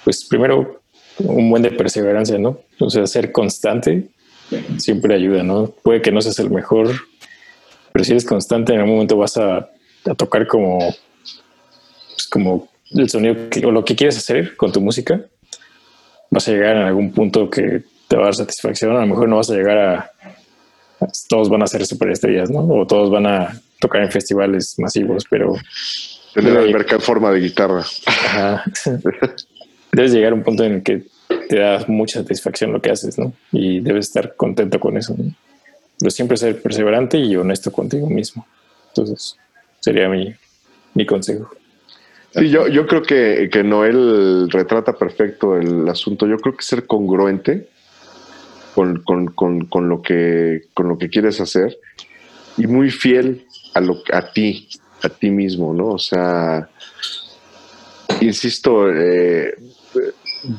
S4: Pues primero, un buen de perseverancia, ¿no? O sea, ser constante siempre ayuda, ¿no? Puede que no seas el mejor, pero si eres constante, en algún momento vas a, tocar como, pues, como el sonido o lo que quieres hacer con tu música. Vas a llegar en algún punto que te va a dar satisfacción. A lo mejor no vas a llegar a, todos van a ser superestrellas, ¿no? O todos van a tocar en festivales masivos, pero...
S3: Tener al mercado en forma de guitarra.
S4: debes llegar a un punto en el que te da mucha satisfacción lo que haces, ¿no? Y debes estar contento con eso, ¿no? Pero siempre ser perseverante y honesto contigo mismo. Entonces, sería mi, mi consejo.
S3: Sí, yo, yo creo que, que Noel retrata perfecto el asunto. Yo creo que ser congruente con, con, con, con, lo, que, con lo que quieres hacer y muy fiel a, lo, a ti, a ti mismo, ¿no? O sea, insisto, eh,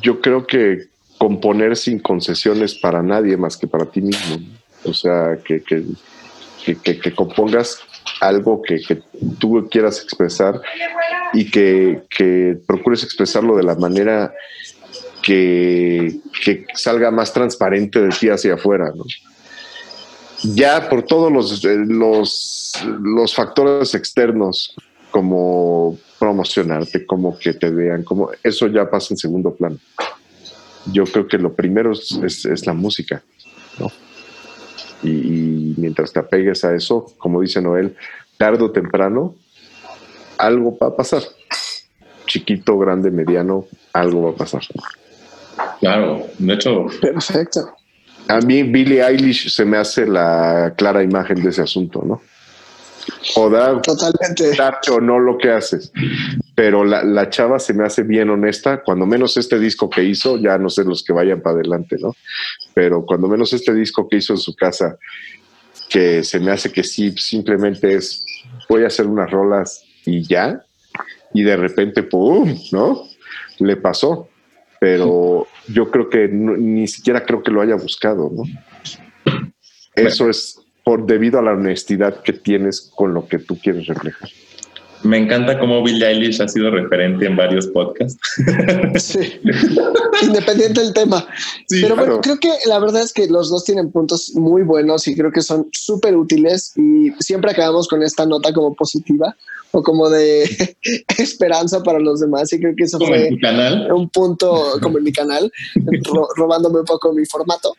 S3: yo creo que componer sin concesiones para nadie más que para ti mismo. O sea, que, que, que, compongas algo que, tú quieras expresar y que, procures expresarlo de la manera que, salga más transparente de ti hacia afuera. ya por todos los, eh, los, los factores externos, como promocionarte, como que te vean, como eso ya pasa en segundo plano. Yo creo que lo primero es, es, la música, ¿no? Y, mientras te apegues a eso, como dice Noel, tarde o temprano, algo va a pasar. Chiquito, grande, mediano, algo va a pasar.
S1: Claro, de hecho.
S2: Perfecto
S3: a mí Billie Eilish se me hace la clara imagen de ese asunto, ¿no? O da
S2: totalmente
S3: o no lo que haces, pero la, chava se me hace bien honesta, cuando menos este disco que hizo, ya no sé los que vayan para adelante, ¿no? Pero cuando menos este disco que hizo en su casa, que se me hace que sí, simplemente es, voy a hacer unas rolas y ya, y de repente, ¡pum!, ¿no? Le pasó pero yo creo que ni siquiera creo que lo haya buscado, ¿no? Eso es por debido a la honestidad que tienes con lo que tú quieres reflejar.
S1: Me encanta cómo Billie Eilish ha sido referente en varios podcasts.
S2: Sí, independiente del tema. Pero bueno, creo que la verdad es que los dos tienen puntos muy buenos y creo que son súper útiles y siempre acabamos con esta nota como positiva o como de esperanza para los demás y creo que eso fue un punto como en mi canal, robándome un poco mi formato.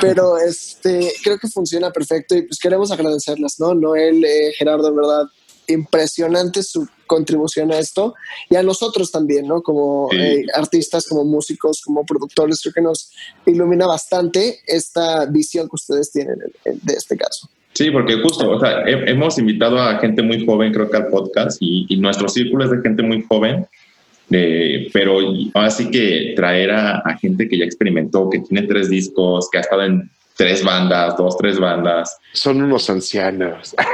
S2: Pero este, creo que funciona perfecto y pues queremos agradecerles, ¿no? Noel, eh, Gerardo, en verdad, impresionante su contribución a esto y a nosotros también, ¿no? Como eh, artistas, como músicos, como productores, creo que nos ilumina bastante esta visión que ustedes tienen de este caso.
S1: Sí, porque justo, o sea, hemos invitado a gente muy joven, creo que al podcast, y, nuestro círculo es de gente muy joven, pero así que traer a, gente que ya experimentó, que tiene tres discos, que ha estado en tres bandas, dos, tres bandas.
S3: Son unos ancianos.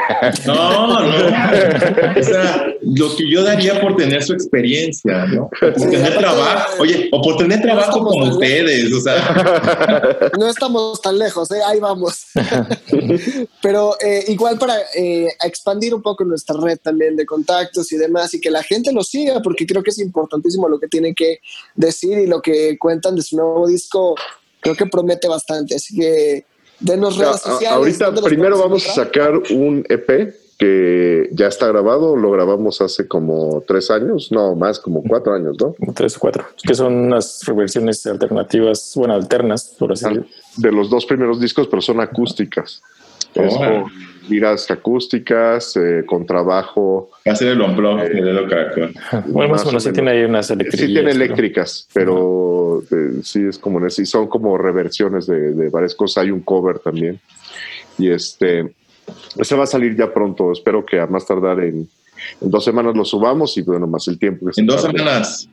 S1: No, no. O sea, lo que yo daría por tener su experiencia, ¿no? Por tener trabajo, oye, o por tener trabajo como ustedes, o sea.
S2: No estamos tan lejos, ¿eh? ahí vamos. Pero eh, igual para eh, expandir un poco nuestra red también de contactos y demás y que la gente lo siga, porque creo que es importantísimo lo que tienen que decir y lo que cuentan de su nuevo disco creo que promete bastante. Así que denos redes sociales.
S3: Ahorita primero vamos a sacar un EP que ya está grabado, lo grabamos hace como tres años, no más, como cuatro años, ¿no?
S4: Tres o cuatro, que son unas versiones alternativas, bueno, alternas, por así decirlo.
S3: De los dos primeros discos, pero son acústicas. Es con giras acústicas, eh, con trabajo.
S1: Hacer el unplug eh, de
S4: Caracol. Bueno, más o menos sí tiene ahí unas eléctricas.
S3: Sí tiene eléctricas, pero eh, sí es como, sí son como reversiones de, de, varias cosas. Hay un cover también. Y este, ese va a salir ya pronto. Espero que a más tardar en, en dos semanas lo subamos y bueno, más el tiempo.
S1: Que en dos semanas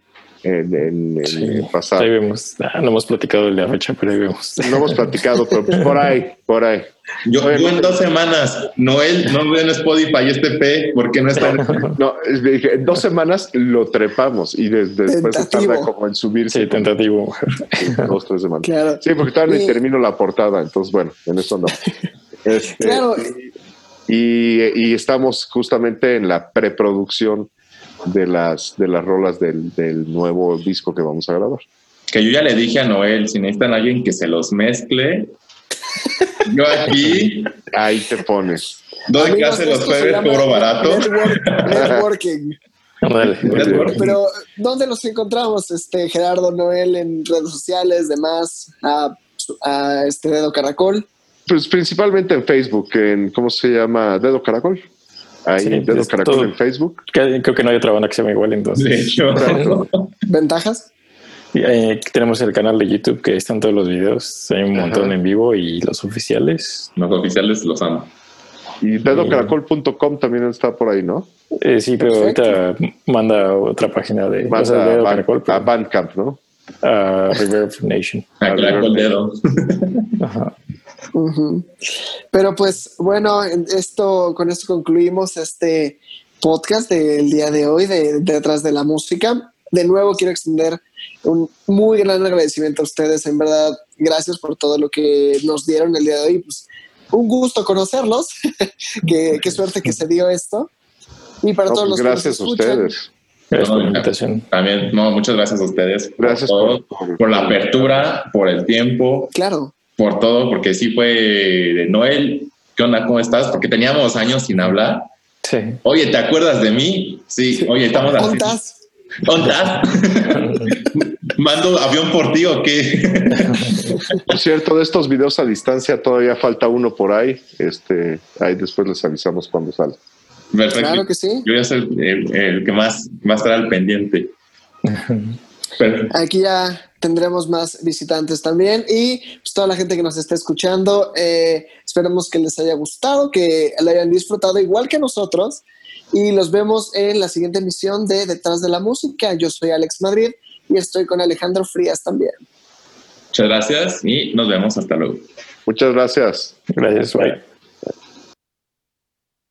S3: en, pasado.
S4: Ahí vemos. Ah, no hemos platicado de la fecha, pero ahí vemos.
S3: No hemos platicado, pero pues por ahí, por ahí.
S1: Yo, en dos semanas, Noel, no veo en Spotify este P, porque no está en...
S3: No, en dos semanas lo trepamos y después se tarda como en subirse.
S4: Sí, tentativo.
S3: dos, tres semanas. Sí, porque todavía no termino la portada, entonces bueno, en eso no.
S2: Este, claro.
S3: Y, y, estamos justamente en la preproducción de las, de las rolas del, del, nuevo disco que vamos a grabar.
S1: Que yo ya le dije a Noel, si necesitan a alguien que se los mezcle, yo aquí...
S3: Ahí te pones.
S1: Doy clase los jueves, cobro barato.
S2: networking. Pero, ¿dónde los encontramos, este Gerardo Noel, en redes sociales, demás, a, a este Dedo Caracol?
S3: Pues principalmente en Facebook, en ¿cómo se llama? Dedo Caracol. Ahí, sí, Dedo Caracol en Facebook.
S4: Creo que no hay otra banda que se llame igual, entonces.
S2: ¿Ventajas?
S4: Eh, tenemos el canal de YouTube que están todos los videos. Hay un montón en vivo y los oficiales.
S1: Los oficiales los amo.
S3: Y dedocaracol.com también está por ahí, ¿no?
S4: Eh, sí, pero ahorita manda otra página de
S3: manda a, Caracol, a Bandcamp, ¿no?
S4: A Reverb Nation.
S1: A Caracol Dedo. Ajá.
S2: Pero pues bueno, esto con esto concluimos este podcast del día de hoy de Detrás de la Música. De nuevo quiero extender un muy gran agradecimiento a ustedes, en verdad, gracias por todo lo que nos dieron el día de hoy. Pues, un gusto conocerlos, qué, suerte que se dio esto. Y para todos
S3: pues
S2: los
S3: gracias que nos a ustedes.
S1: Gracias por la invitación. También, no, muchas gracias a ustedes.
S3: Gracias
S1: por, por, la apertura, por el tiempo.
S2: Claro
S1: por todo, porque sí fue de Noel, ¿qué onda? ¿Cómo estás? Porque teníamos años sin hablar.
S4: Sí.
S1: Oye, ¿te acuerdas de mí? Sí, oye, estamos
S2: así. ¿Contas?
S1: ¿Contas? ¿Mando avión por ti o qué?
S3: Por cierto, de estos videos a distancia todavía falta uno por ahí. Este, ahí después les avisamos cuando sale.
S2: Perfecto. Claro que sí.
S1: Yo voy a ser el, el que más va a estar al pendiente.
S2: Aquí ya tendremos más visitantes también y pues, toda la gente que nos está escuchando, eh, esperemos que les haya gustado, que la hayan disfrutado igual que nosotros y los vemos en la siguiente emisión de Detrás de la Música. Yo soy Alex Madrid y estoy con Alejandro Frías también.
S1: Muchas gracias y nos vemos hasta luego.
S3: Muchas gracias.
S4: Gracias, bye.